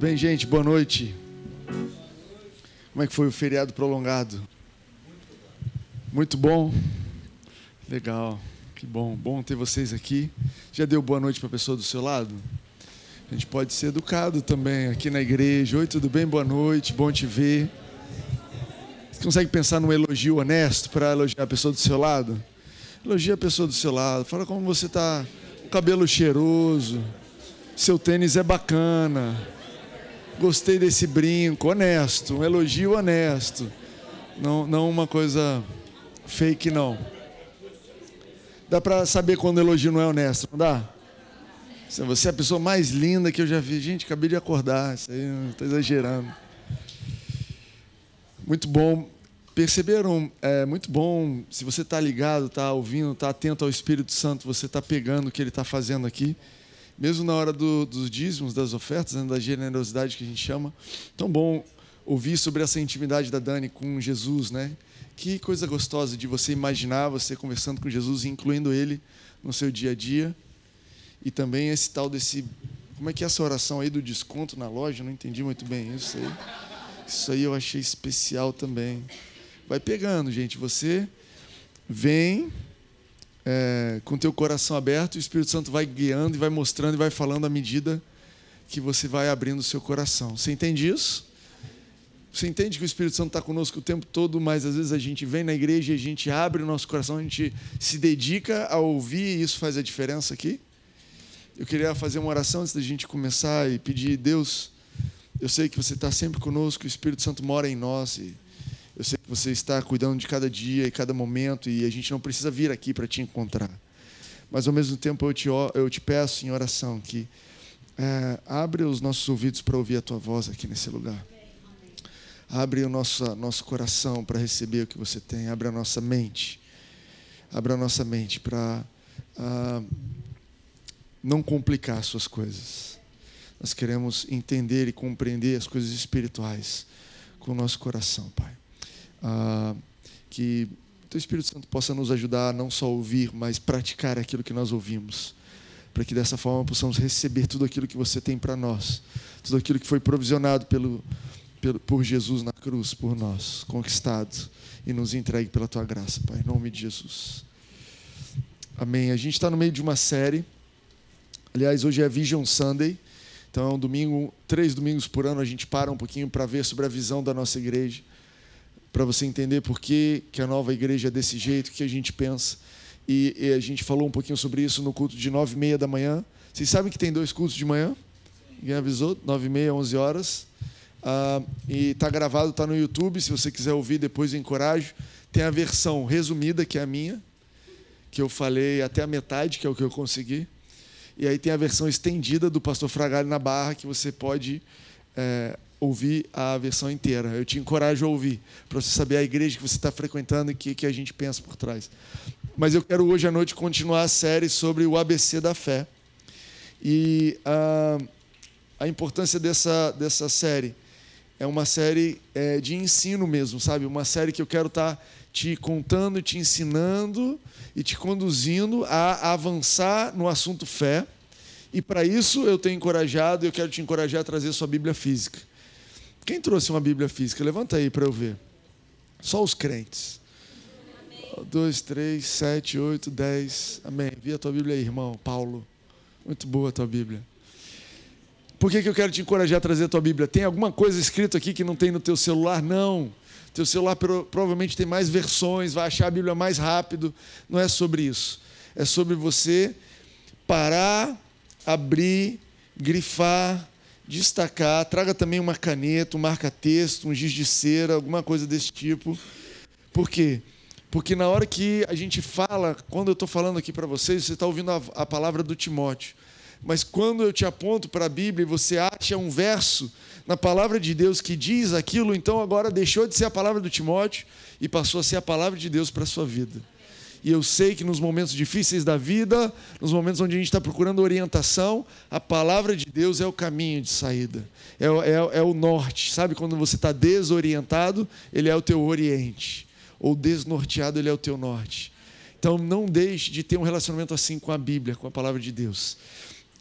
bem, gente? Boa noite. Como é que foi o feriado prolongado? Muito bom. Legal. Que bom. Bom ter vocês aqui. Já deu boa noite para a pessoa do seu lado? A gente pode ser educado também aqui na igreja. Oi, tudo bem? Boa noite. Bom te ver. Você consegue pensar num elogio honesto para elogiar a pessoa do seu lado? Elogia a pessoa do seu lado. Fala como você está. Cabelo cheiroso. Seu tênis é bacana gostei desse brinco, honesto, um elogio honesto. Não, não uma coisa fake, não. Dá para saber quando o elogio não é honesto, não dá? Você é a pessoa mais linda que eu já vi. Gente, acabei de acordar, isso aí estou exagerando. Muito bom. Perceberam? É muito bom. Se você está ligado, está ouvindo, está atento ao Espírito Santo, você está pegando o que ele está fazendo aqui mesmo na hora do, dos dízimos, das ofertas, né, da generosidade que a gente chama. Tão bom ouvir sobre essa intimidade da Dani com Jesus, né? Que coisa gostosa de você imaginar você conversando com Jesus, incluindo ele no seu dia a dia. E também esse tal desse. Como é que é essa oração aí do desconto na loja? Não entendi muito bem isso aí. Isso aí eu achei especial também. Vai pegando, gente. Você vem é, com teu coração aberto, o Espírito Santo vai guiando e vai mostrando e vai falando à medida que você vai abrindo o seu coração. Você entende isso? Você entende que o Espírito Santo está conosco o tempo todo, mas às vezes a gente vem na igreja e a gente abre o nosso coração, a gente se dedica a ouvir e isso faz a diferença aqui? Eu queria fazer uma oração antes da gente começar e pedir, Deus, eu sei que você está sempre conosco, o Espírito Santo mora em nós e eu sei que você está cuidando de cada dia e cada momento e a gente não precisa vir aqui para te encontrar. Mas ao mesmo tempo eu te, eu te peço em oração que é, abre os nossos ouvidos para ouvir a tua voz aqui nesse lugar. Abre o nosso, nosso coração para receber o que você tem. Abre a nossa mente. Abre a nossa mente para ah, não complicar as suas coisas. Nós queremos entender e compreender as coisas espirituais com o nosso coração, Pai ah, que o Espírito Santo possa nos ajudar a não só ouvir, mas praticar aquilo que nós ouvimos, para que dessa forma possamos receber tudo aquilo que você tem para nós, tudo aquilo que foi provisionado pelo, pelo, por Jesus na cruz, por nós, conquistado e nos entregue pela Tua graça, Pai, em nome de Jesus. Amém. A gente está no meio de uma série, aliás, hoje é Vision Sunday. Então é um domingo, três domingos por ano a gente para um pouquinho para ver sobre a visão da nossa igreja para você entender por que, que a nova igreja é desse jeito, que a gente pensa. E, e, a gente falou um pouquinho sobre isso no culto de nove e meia da manhã. Vocês sabem que tem dois cultos de manhã? Ninguém avisou? Nove e meia, onze horas. Ah, e está gravado, está no YouTube. Se você quiser ouvir, depois encorajo. Tem a versão resumida, que é a minha, que eu falei até a metade, que é o que eu consegui. E aí tem a versão estendida do pastor Fragalho na Barra, que você pode é, ouvir a versão inteira. Eu te encorajo a ouvir, para você saber a igreja que você está frequentando e o que, que a gente pensa por trás. Mas eu quero hoje à noite continuar a série sobre o ABC da fé. E a, a importância dessa, dessa série é uma série é, de ensino mesmo, sabe? Uma série que eu quero estar tá te contando, te ensinando e te conduzindo a avançar no assunto fé. E para isso eu tenho encorajado, eu quero te encorajar a trazer sua Bíblia física. Quem trouxe uma Bíblia física? Levanta aí para eu ver. Só os crentes. Amém. Dois, três, sete, oito, dez. Amém. Vi a tua Bíblia aí, irmão. Paulo. Muito boa a tua Bíblia. Por que, que eu quero te encorajar a trazer a tua Bíblia? Tem alguma coisa escrita aqui que não tem no teu celular? Não. Teu celular provavelmente tem mais versões, vai achar a Bíblia mais rápido. Não é sobre isso. É sobre você parar, abrir, grifar, destacar, traga também uma caneta, um marca-texto, um giz de cera, alguma coisa desse tipo. Por quê? Porque na hora que a gente fala, quando eu estou falando aqui para vocês, você está ouvindo a, a, palavra do Timóteo. Mas quando eu te aponto para a Bíblia e você acha um verso na palavra de Deus que diz aquilo, então agora deixou de ser a palavra do Timóteo e passou a ser a palavra de Deus para a sua vida. E eu sei que nos momentos difíceis da vida, nos momentos onde a gente está procurando orientação, a palavra de Deus é o caminho de saída, é, é, é o norte. Sabe quando você está desorientado, ele é o teu oriente, ou desnorteado, ele é o teu norte. Então não deixe de ter um relacionamento assim com a Bíblia, com a palavra de Deus.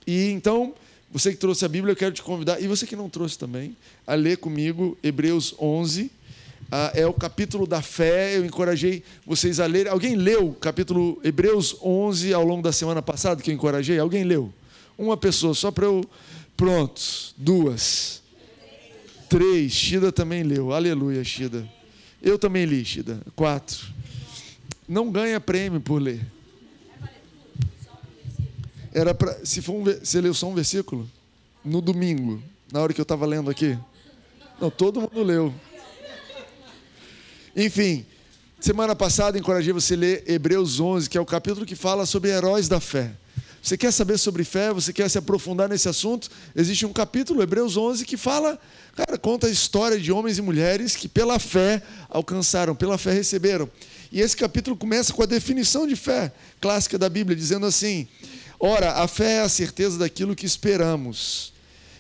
E então, Você que trouxe a Bíblia, eu quero te convidar, e você que não trouxe também, a ler comigo Hebreus 11. Ah, é o capítulo da fé. Eu encorajei vocês a lerem. Alguém leu o capítulo Hebreus 11 ao longo da semana passada que eu encorajei? Alguém leu? Uma pessoa, só para eu. Prontos. Duas. Três. Shida também leu. Aleluia, Shida. Eu também li, Shida. Quatro. Não ganha prêmio por ler. Era para. Se for um, você leu só um versículo? No domingo, na hora que eu estava lendo aqui? Não, todo mundo leu. Enfim, semana passada encorajei você a ler Hebreus 11, que é o capítulo que fala sobre heróis da fé. Você quer saber sobre fé? Você quer se aprofundar nesse assunto? Existe um capítulo, Hebreus 11, que fala, cara, conta a história de homens e mulheres que pela fé alcançaram, pela fé receberam. E esse capítulo começa com a definição de fé clássica da Bíblia, dizendo assim: Ora, a fé é a certeza daquilo que esperamos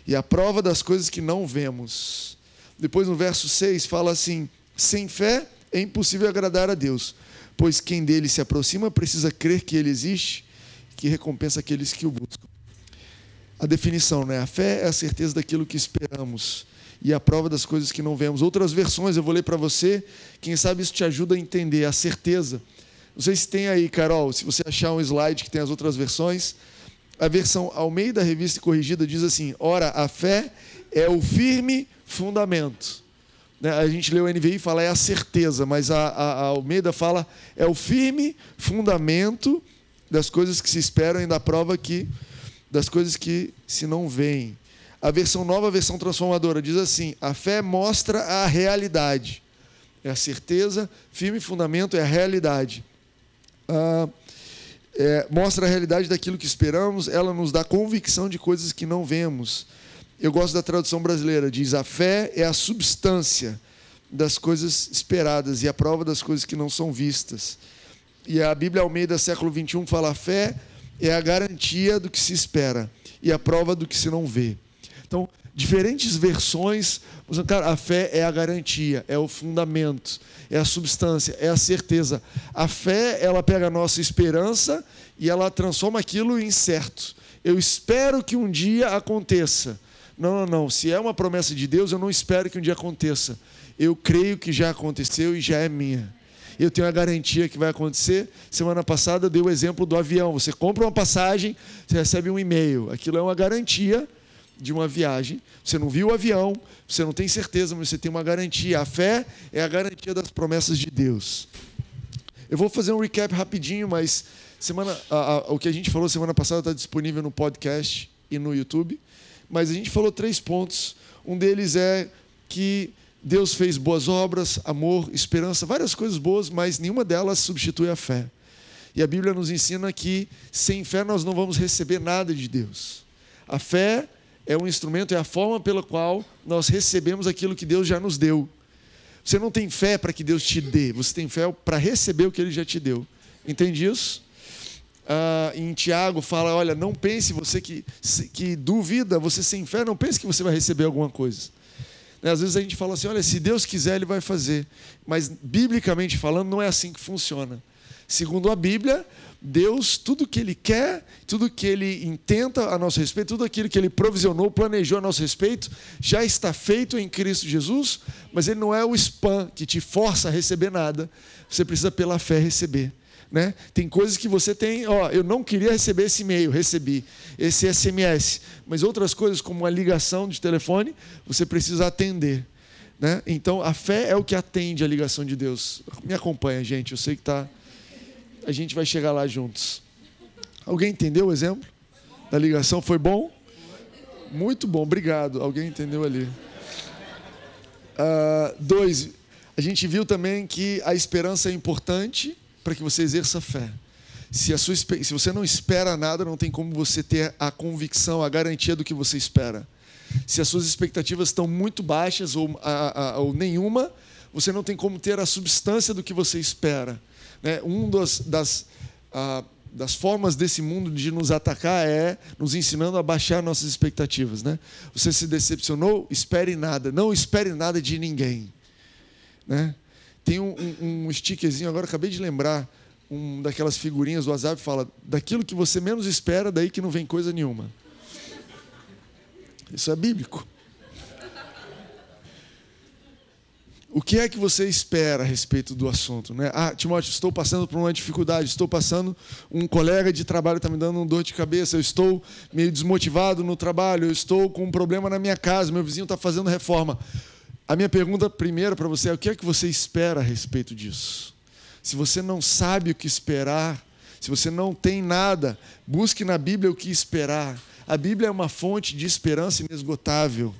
e a prova das coisas que não vemos. Depois no verso 6 fala assim: Sem fé é impossível agradar a Deus, pois quem dele se aproxima precisa crer que ele existe, que recompensa aqueles que o buscam. A definição, né? A fé é a certeza daquilo que esperamos e a prova das coisas que não vemos. Outras versões eu vou ler para você, quem sabe isso te ajuda a entender a certeza não sei se tem aí, Carol, se você achar um slide que tem as outras versões. A versão ao meio da revista corrigida diz assim: Ora, a fé é o firme fundamento. Né, a gente lê o NVI e fala é a certeza, mas a, a, a Almeida fala é o firme fundamento das coisas que se esperam e da prova que das coisas que se não veem. A versão nova, a versão transformadora, diz assim: a fé mostra a realidade. É a certeza, firme fundamento é a realidade ah, é, mostra a realidade daquilo que esperamos, ela nos dá convicção de coisas que não vemos. Eu gosto da tradução brasileira, diz: a fé é a substância das coisas esperadas e a prova das coisas que não são vistas. E a Bíblia Almeida, século 21, fala: a fé é a garantia do que se espera e a prova do que se não vê. Então, diferentes versões. Cara, a fé é a garantia, é o fundamento, é a substância, é a certeza. A fé, ela pega a nossa esperança e ela transforma aquilo em certo. Eu espero que um dia aconteça. Não, não, não. Se é uma promessa de Deus, eu não espero que um dia aconteça. Eu creio que já aconteceu e já é minha. Eu tenho a garantia que vai acontecer. Semana passada eu dei o exemplo do avião. Você compra uma passagem, você recebe um e-mail. Aquilo é uma garantia de uma viagem, você não viu o avião, você não tem certeza, mas você tem uma garantia. A fé é a garantia das promessas de Deus. Eu vou fazer um recap rapidinho, mas semana, a, a, o que a gente falou semana passada está disponível no podcast e no YouTube. Mas a gente falou três pontos. Um deles é que Deus fez boas obras, amor, esperança, várias coisas boas, mas nenhuma delas substitui a fé. E a Bíblia nos ensina que sem fé nós não vamos receber nada de Deus. A fé é um instrumento, é a forma pela qual nós recebemos aquilo que Deus já nos deu. Você não tem fé para que Deus te dê, você tem fé para receber o que Ele já te deu. Entende isso? Ah, em Tiago fala: olha, não pense você que, que duvida, você sem fé, não pense que você vai receber alguma coisa. Né, às vezes a gente fala assim: olha, se Deus quiser, Ele vai fazer. Mas, biblicamente falando, não é assim que funciona. Segundo a Bíblia, Deus, tudo que Ele quer, tudo que Ele intenta a nosso respeito, tudo aquilo que Ele provisionou, planejou a nosso respeito, já está feito em Cristo Jesus, mas Ele não é o spam que te força a receber nada, você precisa pela fé receber. Né? Tem coisas que você tem, ó, eu não queria receber esse e-mail, recebi esse SMS, mas outras coisas como uma ligação de telefone, você precisa atender. Né? Então a fé é o que atende a ligação de Deus. Me acompanha, gente, eu sei que está a gente vai chegar lá juntos. Alguém entendeu o exemplo da ligação? Foi bom? Muito bom, obrigado. Alguém entendeu ali? Uh, dois, a gente viu também que a esperança é importante para que você exerça fé. Se, a sua, se você não espera nada, não tem como você ter a convicção, a garantia do que você espera. Se as suas expectativas estão muito baixas ou, a, a, ou nenhuma, você não tem como ter a substância do que você espera. Né? Um dos, das, ah, das formas desse mundo de nos atacar é nos ensinando a baixar nossas expectativas. Né? Você se decepcionou? Espere nada. Não espere nada de ninguém. Né? Tem um, um, um stickerzinho, agora acabei de lembrar, um daquelas figurinhas do WhatsApp fala: daquilo que você menos espera, daí que não vem coisa nenhuma. Isso é bíblico. O que é que você espera a respeito do assunto? Né? Ah, Timóteo, estou passando por uma dificuldade, estou passando, um colega de trabalho está me dando um dor de cabeça, eu estou meio desmotivado no trabalho, eu estou com um problema na minha casa, meu vizinho está fazendo reforma. A minha pergunta primeira para você é: o que é que você espera a respeito disso? Se você não sabe o que esperar, se você não tem nada, busque na Bíblia o que esperar. A Bíblia é uma fonte de esperança inesgotável.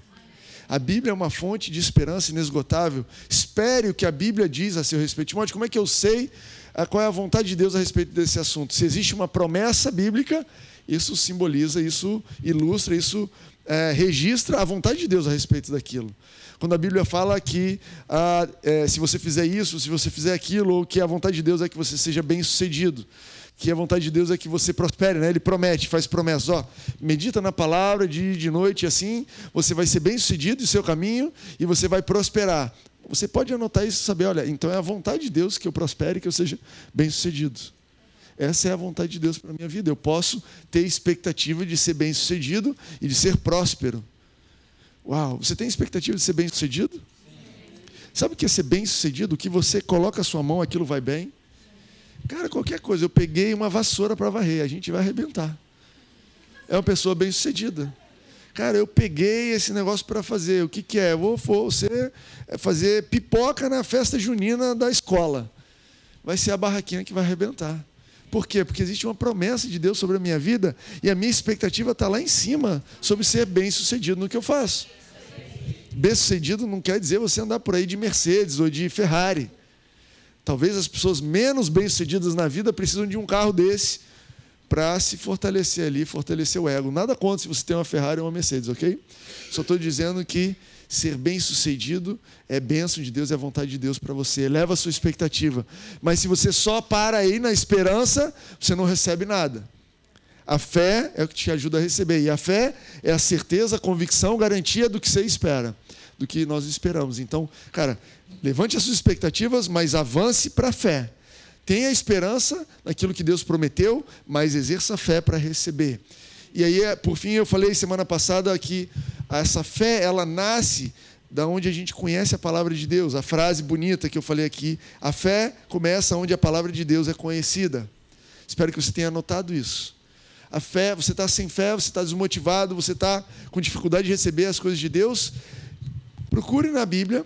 A Bíblia é uma fonte de esperança inesgotável. Espere o que a Bíblia diz a seu respeito. Timóteo, como é que eu sei ah, qual é a vontade de Deus a respeito desse assunto? Se existe uma promessa bíblica, isso simboliza, isso ilustra, isso é, registra a vontade de Deus a respeito daquilo. Quando a Bíblia fala que ah, é, se você fizer isso, se você fizer aquilo, ou que a vontade de Deus é que você seja bem sucedido que a vontade de Deus é que você prospere, né? Ele promete, faz promessas, ó, medita na palavra de de noite assim, você vai ser bem sucedido em seu caminho e você vai prosperar. Você pode anotar isso saber, olha, então é a vontade de Deus que eu prospere, que eu seja bem sucedido. Essa é a vontade de Deus para minha vida. Eu posso ter expectativa de ser bem sucedido e de ser próspero. Uau, você tem expectativa de ser bem sucedido? Sabe o que é ser bem sucedido? Que você coloca a sua mão, aquilo vai bem. Cara, qualquer coisa. Eu peguei uma vassoura para varrer, a gente vai arrebentar. É uma pessoa bem sucedida. Cara, eu peguei esse negócio para fazer. O que, que é? Eu vou, vou ser, é fazer pipoca na festa junina da escola. Vai ser a barraquinha que vai arrebentar. Por quê? Porque existe uma promessa de Deus sobre a minha vida e a minha expectativa está lá em cima sobre ser bem sucedido no que eu faço. Bem sucedido não quer dizer você andar por aí de Mercedes ou de Ferrari. Talvez as pessoas menos bem-sucedidas na vida precisam de um carro desse para se fortalecer ali, fortalecer o ego. Nada contra se você tem uma Ferrari ou uma Mercedes, ok? Só estou dizendo que ser bem-sucedido é bênção de Deus, é vontade de Deus para você. Eleva a sua expectativa. Mas se você só para aí na esperança, você não recebe nada. A fé é o que te ajuda a receber. E a fé é a certeza, a convicção, garantia do que você espera, do que nós esperamos. Então, cara, Levante as suas expectativas, mas avance para a fé. Tenha esperança naquilo que Deus prometeu, mas exerça fé para receber. E aí, é, por fim, eu falei semana passada que essa fé, ela nasce da onde a gente conhece a palavra de Deus. A frase bonita que eu falei aqui, a fé começa onde a palavra de Deus é conhecida. Espero que você tenha anotado isso. A fé, você está sem fé, você está desmotivado, você está com dificuldade de receber as coisas de Deus. Procure na Bíblia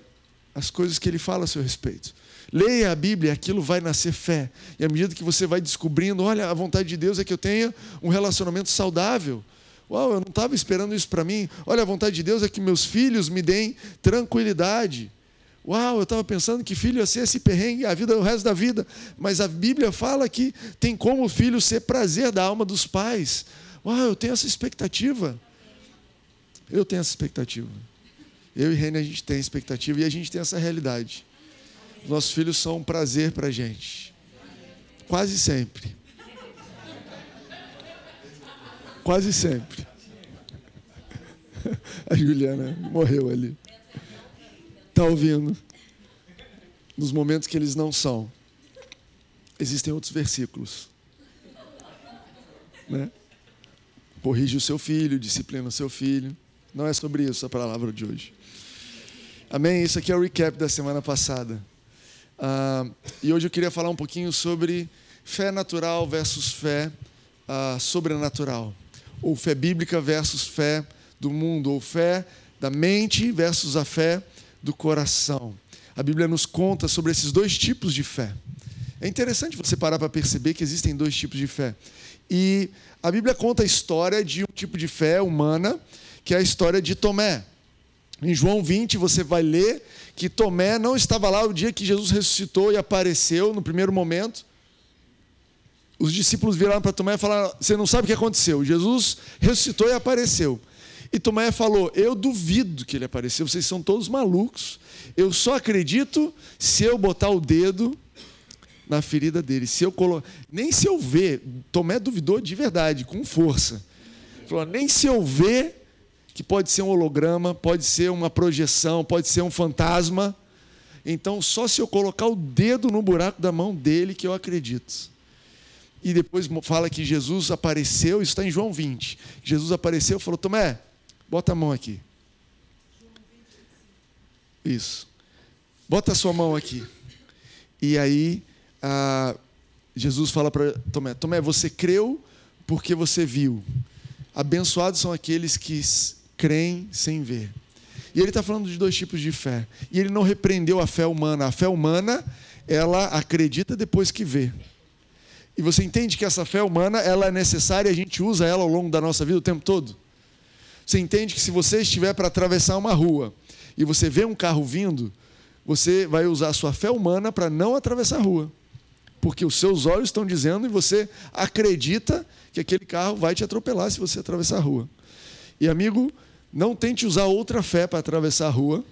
as coisas que ele fala a seu respeito. Leia a Bíblia, aquilo vai nascer fé. E à medida que você vai descobrindo, olha, a vontade de Deus é que eu tenha um relacionamento saudável. Uau, eu não estava esperando isso para mim. Olha, a vontade de Deus é que meus filhos me deem tranquilidade. Uau, eu estava pensando que filho ia ser esse perrengue a vida o resto da vida. Mas a Bíblia fala que tem como o filho ser prazer da alma dos pais. Uau, eu tenho essa expectativa. Eu tenho essa expectativa. Eu e René, a gente tem expectativa e a gente tem essa realidade. Nossos filhos são um prazer para a gente. Quase sempre. Quase sempre. A Juliana morreu ali. Está ouvindo? Nos momentos que eles não são. Existem outros versículos. Né? Corrige o seu filho, disciplina o seu filho. Não é sobre isso a palavra de hoje. Amém? Isso aqui é o recap da semana passada. Uh, e hoje eu queria falar um pouquinho sobre fé natural versus fé uh, sobrenatural. Ou fé bíblica versus fé do mundo. Ou fé da mente versus a fé do coração. A Bíblia nos conta sobre esses dois tipos de fé. É interessante você parar para perceber que existem dois tipos de fé. E a Bíblia conta a história de um tipo de fé humana, que é a história de Tomé. Em João 20, você vai ler que Tomé não estava lá o dia que Jesus ressuscitou e apareceu no primeiro momento. Os discípulos viraram para Tomé e falaram: Você não sabe o que aconteceu. Jesus ressuscitou e apareceu. E Tomé falou: Eu duvido que ele apareceu, vocês são todos malucos. Eu só acredito se eu botar o dedo na ferida dele. Se eu colo... Nem se eu ver, Tomé duvidou de verdade, com força. Falou: Nem se eu ver que pode ser um holograma, pode ser uma projeção, pode ser um fantasma. Então, só se eu colocar o dedo no buraco da mão dele que eu acredito. E depois fala que Jesus apareceu, isso está em João 20. Jesus apareceu e falou: Tomé, Bota a mão aqui. Isso. Bota a sua mão aqui. E aí, Jesus fala para Tomé: Tomé, você creu porque você viu. Abençoados são aqueles que creem sem ver. E ele está falando de dois tipos de fé. E ele não repreendeu a fé humana. A fé humana, ela acredita depois que vê. E você entende que essa fé humana, ela é necessária e a gente usa ela ao longo da nossa vida o tempo todo? Você entende que se você estiver para atravessar uma rua e você vê um carro vindo, você vai usar a sua fé humana para não atravessar a rua. Porque os seus olhos estão dizendo e você acredita que aquele carro vai te atropelar se você atravessar a rua. E amigo, não tente usar outra fé para atravessar a rua,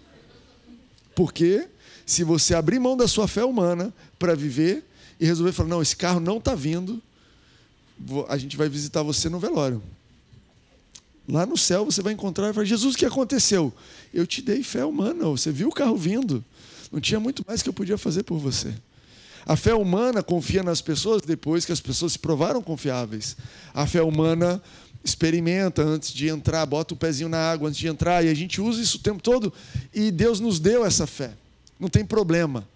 porque se você abrir mão da sua fé humana para viver e resolver falar: não, esse carro não está vindo, a gente vai visitar você no velório. Lá no céu você vai encontrar e falar: Jesus, o que aconteceu? Eu te dei fé humana, você viu o carro vindo. Não tinha muito mais que eu podia fazer por você. A fé humana confia nas pessoas depois que as pessoas se provaram confiáveis. A fé humana experimenta antes de entrar, bota o pezinho na água antes de entrar, e a gente usa isso o tempo todo, e Deus nos deu essa fé. Não tem problema.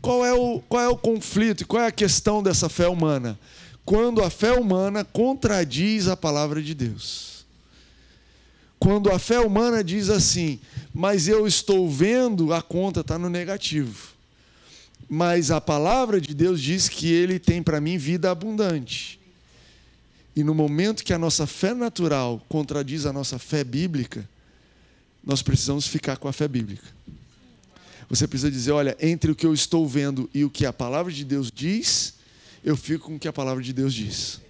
Qual é o, qual é o conflito e qual é a questão dessa fé humana? Quando a fé humana contradiz a palavra de Deus. Quando a fé humana diz assim, mas eu estou vendo, a conta está no negativo. Mas a palavra de Deus diz que Ele tem para mim vida abundante. E no momento que a nossa fé natural contradiz a nossa fé bíblica, nós precisamos ficar com a fé bíblica. Você precisa dizer: olha, entre o que eu estou vendo e o que a palavra de Deus diz, eu fico com o que a palavra de Deus diz.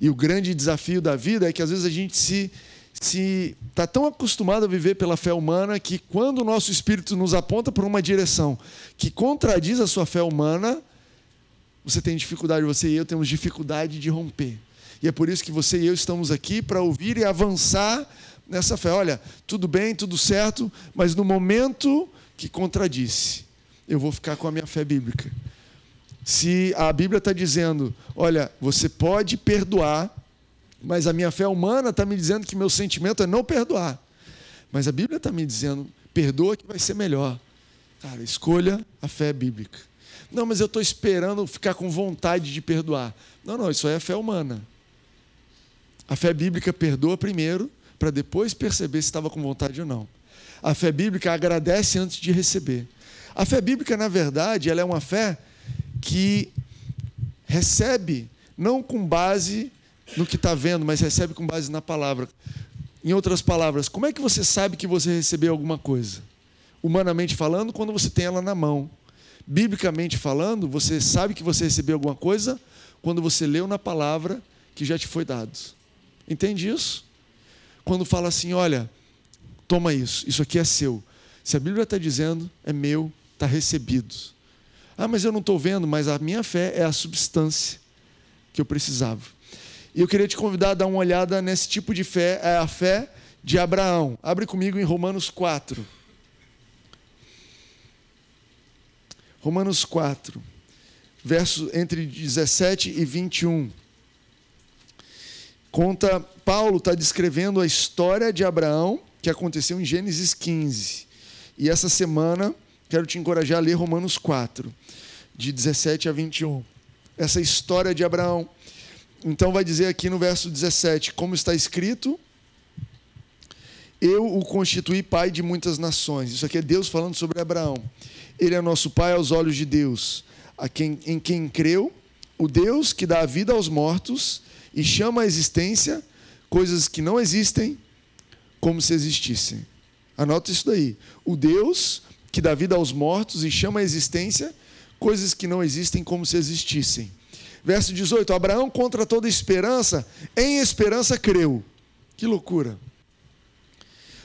E o grande desafio da vida é que às vezes a gente se se está tão acostumado a viver pela fé humana que quando o nosso espírito nos aponta para uma direção que contradiz a sua fé humana, você tem dificuldade, você e eu temos dificuldade de romper. E é por isso que você e eu estamos aqui para ouvir e avançar nessa fé. Olha, tudo bem, tudo certo, mas no momento que contradisse, eu vou ficar com a minha fé bíblica. Se a Bíblia está dizendo, olha, você pode perdoar mas a minha fé humana está me dizendo que meu sentimento é não perdoar. Mas a Bíblia está me dizendo, perdoa que vai ser melhor. Cara, escolha a fé bíblica. Não, mas eu estou esperando ficar com vontade de perdoar. Não, não, isso é fé humana. A fé bíblica perdoa primeiro, para depois perceber se estava com vontade ou não. A fé bíblica agradece antes de receber. A fé bíblica, na verdade, ela é uma fé que recebe não com base no que está vendo, mas recebe com base na palavra. Em outras palavras, como é que você sabe que você recebeu alguma coisa? Humanamente falando, quando você tem ela na mão. Biblicamente falando, você sabe que você recebeu alguma coisa quando você leu na palavra que já te foi dado. Entende isso? Quando fala assim, olha, toma isso, isso aqui é seu. Se a Bíblia está dizendo, é meu, está recebido. Ah, mas eu não estou vendo, mas a minha fé é a substância que eu precisava. E eu queria te convidar a dar uma olhada nesse tipo de fé, é a fé de Abraão. Abre comigo em Romanos 4. Romanos 4, verso entre 17 e 21. Conta, Paulo está descrevendo a história de Abraão que aconteceu em Gênesis 15. E essa semana quero te encorajar a ler Romanos 4, de 17 a 21. Essa história de Abraão então vai dizer aqui no verso 17, como está escrito, eu o constituí pai de muitas nações. Isso aqui é Deus falando sobre Abraão. Ele é nosso pai aos olhos de Deus, a quem, em quem creu, o Deus que dá a vida aos mortos e chama à existência coisas que não existem como se existissem. Anota isso daí. O Deus que dá vida aos mortos e chama à existência coisas que não existem como se existissem. Verso 18: Abraão, contra toda esperança, em esperança creu. Que loucura!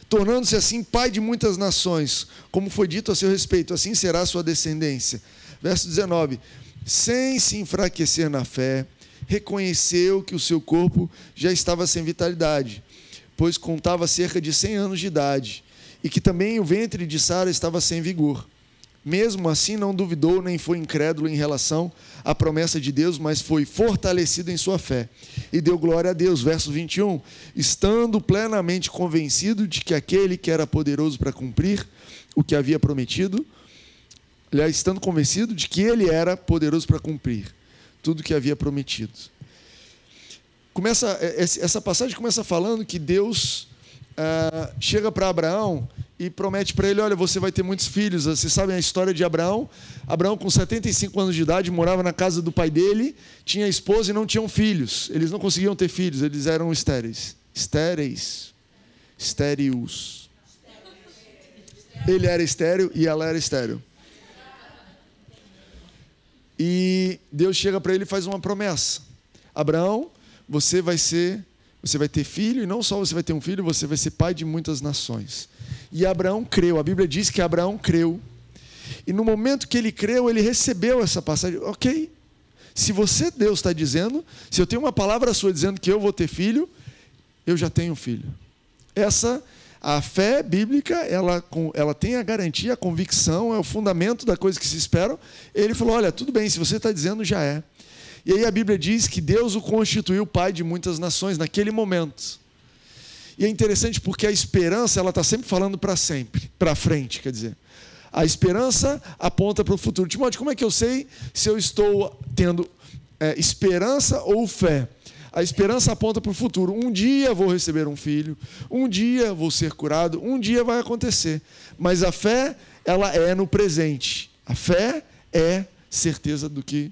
Tornando-se assim pai de muitas nações, como foi dito a seu respeito, assim será a sua descendência. Verso 19: Sem se enfraquecer na fé, reconheceu que o seu corpo já estava sem vitalidade, pois contava cerca de 100 anos de idade, e que também o ventre de Sara estava sem vigor. mesmo assim não duvidou nem foi incrédulo em relação à promessa de Deus, mas foi fortalecido em sua fé e deu glória a Deus. Verso 21. Estando plenamente convencido de que aquele que era poderoso para cumprir o que havia prometido, aliás, estando convencido de que ele era poderoso para cumprir tudo que havia prometido. Começa, essa passagem começa falando que Deus ah, chega para Abraão e promete para ele: Olha, você vai ter muitos filhos. Vocês sabem a história de Abraão? Abraão, com 75 anos de idade, morava na casa do pai dele, tinha esposa e não tinham filhos. Eles não conseguiam ter filhos, eles eram estéreis. Estéreis. Estéreos. Ele era estéreo e ela era estéreo. E Deus chega para ele e faz uma promessa: Abraão, você vai ser você vai ter filho, e não só você vai ter um filho, você vai ser pai de muitas nações. E Abraão creu, a Bíblia diz que Abraão creu. E no momento que ele creu, ele recebeu essa passagem. Ok, se você, Deus, está dizendo, se eu tenho uma palavra sua dizendo que eu vou ter filho, eu já tenho filho. Essa, a fé bíblica, ela, ela tem a garantia, a convicção, é o fundamento da coisa que se espera. Ele falou: olha, tudo bem, se você está dizendo, já é. E aí a Bíblia diz que Deus o constituiu pai de muitas nações naquele momento. E é interessante porque a esperança ela está sempre falando para sempre, para frente, quer dizer. A esperança aponta para o futuro. Timóteo, como é que eu sei se eu estou tendo é, esperança ou fé? A esperança aponta para o futuro. Um dia vou receber um filho, um dia vou ser curado, um dia vai acontecer. Mas a fé, ela é no presente. A fé é certeza do que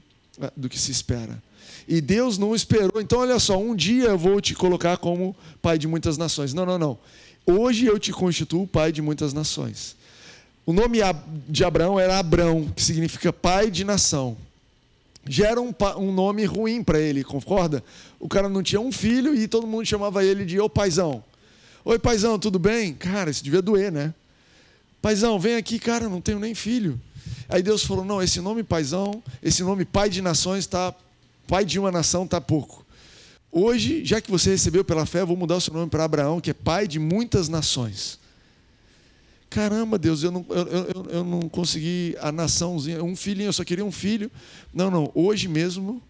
do que se espera. E Deus não esperou. Então, olha só, um dia eu vou te colocar como pai de muitas nações. Não, não, não. Hoje eu te constituo pai de muitas nações. O nome de Abraão era Abrão, que significa pai de nação. Já era um, um nome ruim para ele, concorda? O cara não tinha um filho e todo mundo chamava ele de ô paizão. Oi, paizão, tudo bem? Cara, isso devia doer, né? Paizão, vem aqui, cara, não tenho nem filho. Aí Deus falou: não, esse nome paizão, esse nome pai de nações, tá, pai de uma nação está pouco. Hoje, já que você recebeu pela fé, vou mudar o seu nome para Abraão, que é pai de muitas nações. Caramba, Deus, eu não, eu, eu, eu não consegui a naçãozinha, um filhinho, eu só queria um filho. Não, não, hoje mesmo,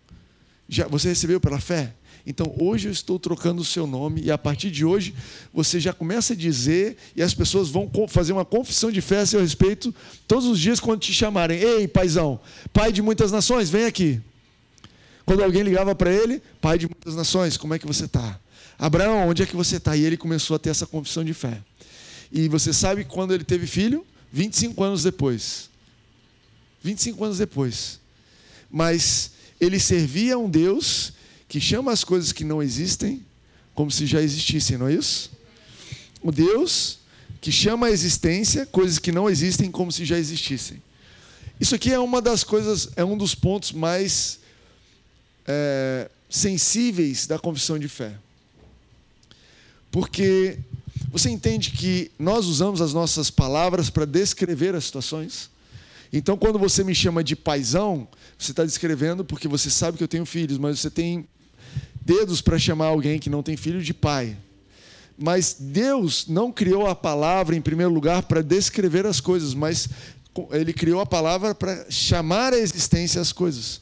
já, você recebeu pela fé? Então hoje eu estou trocando o seu nome e a partir de hoje você já começa a dizer e as pessoas vão fazer uma confissão de fé a seu respeito todos os dias quando te chamarem. Ei, paizão, pai de muitas nações, vem aqui. Quando alguém ligava para ele, pai de muitas nações, como é que você está? Abraão, onde é que você está? E ele começou a ter essa confissão de fé. E você sabe quando ele teve filho? 25 anos depois. 25 anos depois. Mas ele servia a um Deus que chama as coisas que não existem como se já existissem, não é isso? O Deus que chama a existência coisas que não existem como se já existissem. Isso aqui é uma das coisas, é um dos pontos mais é, sensíveis da confissão de fé. Porque você entende que nós usamos as nossas palavras para descrever as situações? Então, quando você me chama de paisão, você está descrevendo porque você sabe que eu tenho filhos, mas você tem dedos para chamar alguém que não tem filho de pai. Mas Deus não criou a palavra, em primeiro lugar, para descrever as coisas, mas Ele criou a palavra para chamar à existência as coisas.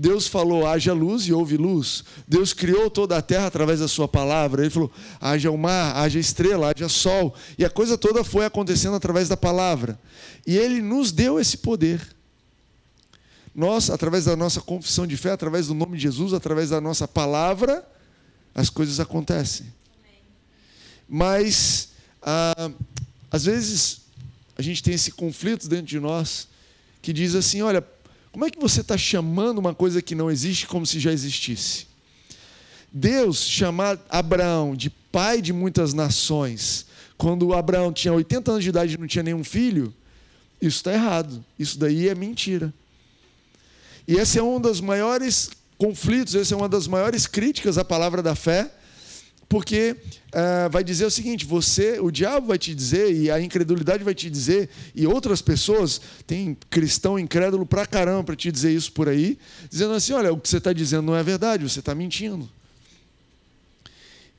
Deus falou, haja luz e houve luz. Deus criou toda a terra através da sua palavra. Ele falou, haja o mar, haja estrela, haja sol. E a coisa toda foi acontecendo através da palavra. E Ele nos deu esse poder nós, através da nossa confissão de fé, através do nome de Jesus, através da nossa palavra, as coisas acontecem. Mas, ah, às vezes, a gente tem esse conflito dentro de nós que diz assim: olha, como é que você está chamando uma coisa que não existe como se já existisse? Deus chamar Abraão de pai de muitas nações, quando Abraão tinha 80 anos de idade e não tinha nenhum filho, isso está errado. Isso daí é mentira. E esse é um dos maiores conflitos, essa é uma das maiores críticas à palavra da fé, porque uh, vai dizer o seguinte: você, o diabo vai te dizer, e a incredulidade vai te dizer, e outras pessoas, tem cristão incrédulo pra caramba para te dizer isso por aí, dizendo assim: olha, o que você está dizendo não é verdade, você está mentindo.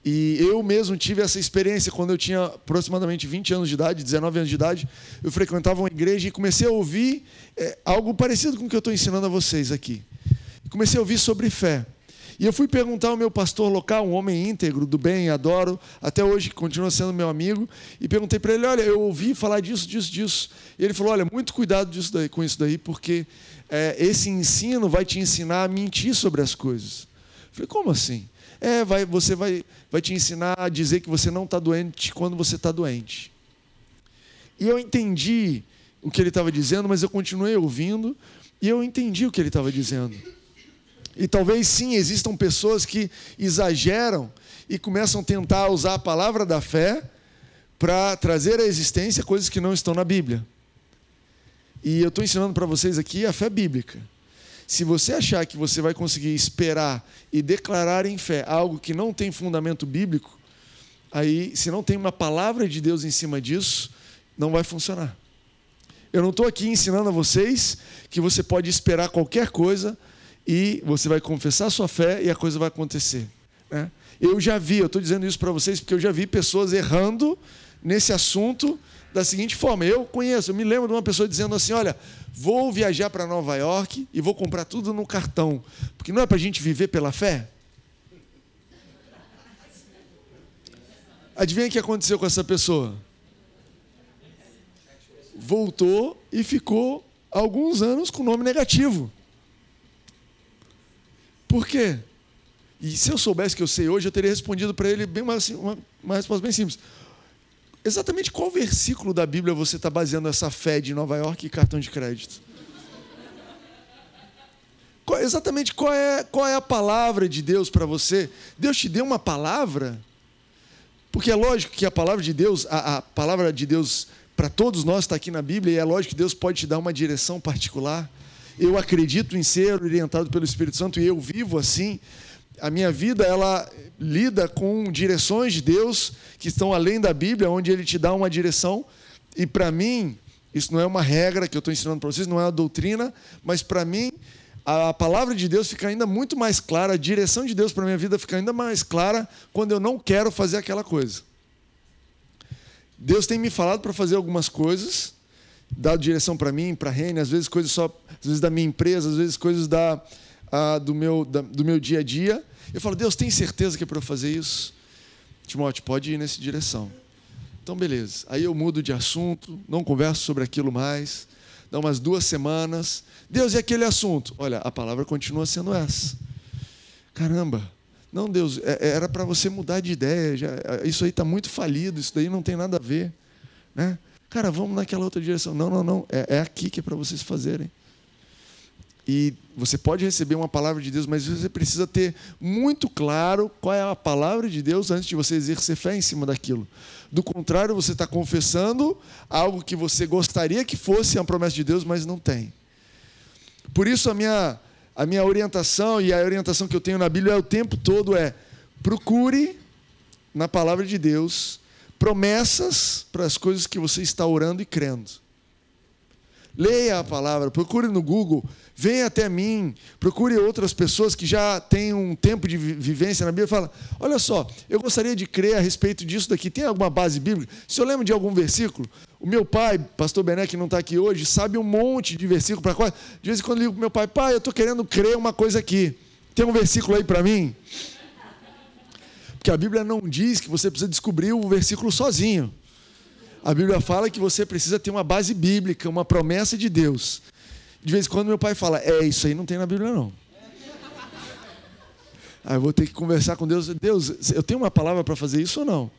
E eu mesmo tive essa experiência quando eu tinha aproximadamente 20 anos de idade, 19 anos de idade. Eu frequentava uma igreja e comecei a ouvir é, algo parecido com o que eu estou ensinando a vocês aqui. Comecei a ouvir sobre fé. E eu fui perguntar ao meu pastor local, um homem íntegro, do bem, adoro, até hoje continua sendo meu amigo, e perguntei para ele: Olha, eu ouvi falar disso, disso, disso. E ele falou: Olha, muito cuidado disso daí, com isso daí, porque é, esse ensino vai te ensinar a mentir sobre as coisas. Eu falei: Como assim? É, vai, você vai, vai te ensinar a dizer que você não está doente quando você está doente. E eu entendi o que ele estava dizendo, mas eu continuei ouvindo e eu entendi o que ele estava dizendo. E talvez sim existam pessoas que exageram e começam a tentar usar a palavra da fé para trazer à existência coisas que não estão na Bíblia. E eu estou ensinando para vocês aqui a fé bíblica. Se você achar que você vai conseguir esperar e declarar em fé algo que não tem fundamento bíblico, aí, se não tem uma palavra de Deus em cima disso, não vai funcionar. Eu não estou aqui ensinando a vocês que você pode esperar qualquer coisa e você vai confessar sua fé e a coisa vai acontecer. Né? Eu já vi, eu estou dizendo isso para vocês porque eu já vi pessoas errando nesse assunto da seguinte forma: eu conheço, eu me lembro de uma pessoa dizendo assim: olha, vou viajar para Nova York e vou comprar tudo no cartão, porque não é para a gente viver pela fé? Adivinha o que aconteceu com essa pessoa? Voltou e ficou alguns anos com nome negativo. Por quê? E se eu soubesse que eu sei hoje, eu teria respondido para ele bem mais, uma, uma resposta bem simples. Exatamente qual versículo da Bíblia você está baseando essa fé de Nova York e cartão de crédito? Qual, exatamente qual é, qual é a palavra de Deus para você? Deus te deu uma palavra? Porque é lógico que a palavra de Deus, a, a palavra de Deus para todos nós está aqui na Bíblia, e é lógico que Deus pode te dar uma direção particular eu acredito em ser orientado pelo Espírito Santo e eu vivo assim. A minha vida ela lida com direções de Deus que estão além da Bíblia, onde Ele te dá uma direção. E para mim, isso não é uma regra que eu estou ensinando para vocês, não é uma doutrina, mas para mim a palavra de Deus fica ainda muito mais clara, a direção de Deus para a minha vida fica ainda mais clara quando eu não quero fazer aquela coisa. Deus tem me falado para fazer algumas coisas, dado direção para mim, para a Rene, às vezes coisas só, às vezes da minha empresa, às vezes coisas da, a, do, meu, da, do meu dia a dia. Eu falo, Deus, tem certeza que é para eu fazer isso? Timóteo, pode ir nessa direção. Então, beleza. Aí eu mudo de assunto, não converso sobre aquilo mais. Dá umas duas semanas. Deus, e aquele assunto? Olha, a palavra continua sendo essa. Caramba. Não, Deus, é, era para você mudar de ideia. Já, isso aí está muito falido, isso daí não tem nada a ver. Né? Cara, vamos naquela outra direção. Não, não, não. É, é aqui que é para vocês fazerem. E você pode receber uma palavra de Deus, mas você precisa ter muito claro qual é a palavra de Deus antes de você exercer fé em cima daquilo. Do contrário, você está confessando algo que você gostaria que fosse a promessa de Deus, mas não tem. Por isso, a minha, a minha orientação e a orientação que eu tenho na Bíblia é o tempo todo é procure na palavra de Deus promessas para as coisas que você está orando e crendo. Leia a palavra, procure no Google, venha até mim, procure outras pessoas que já têm um tempo de vivência na Bíblia e fala: olha só, eu gostaria de crer a respeito disso daqui. Tem alguma base bíblica? Se eu lembro de algum versículo, o meu pai, pastor Bené, que não está aqui hoje, sabe um monte de versículo para qual. De vez em quando eu ligo para meu pai, pai, eu estou querendo crer uma coisa aqui. Tem um versículo aí para mim? Porque a Bíblia não diz que você precisa descobrir o versículo sozinho. A Bíblia fala que você precisa ter uma base bíblica, uma promessa de Deus. De vez em quando meu pai fala: É, isso aí não tem na Bíblia, não. Aí eu vou ter que conversar com Deus. Deus, eu tenho uma palavra para fazer isso ou não?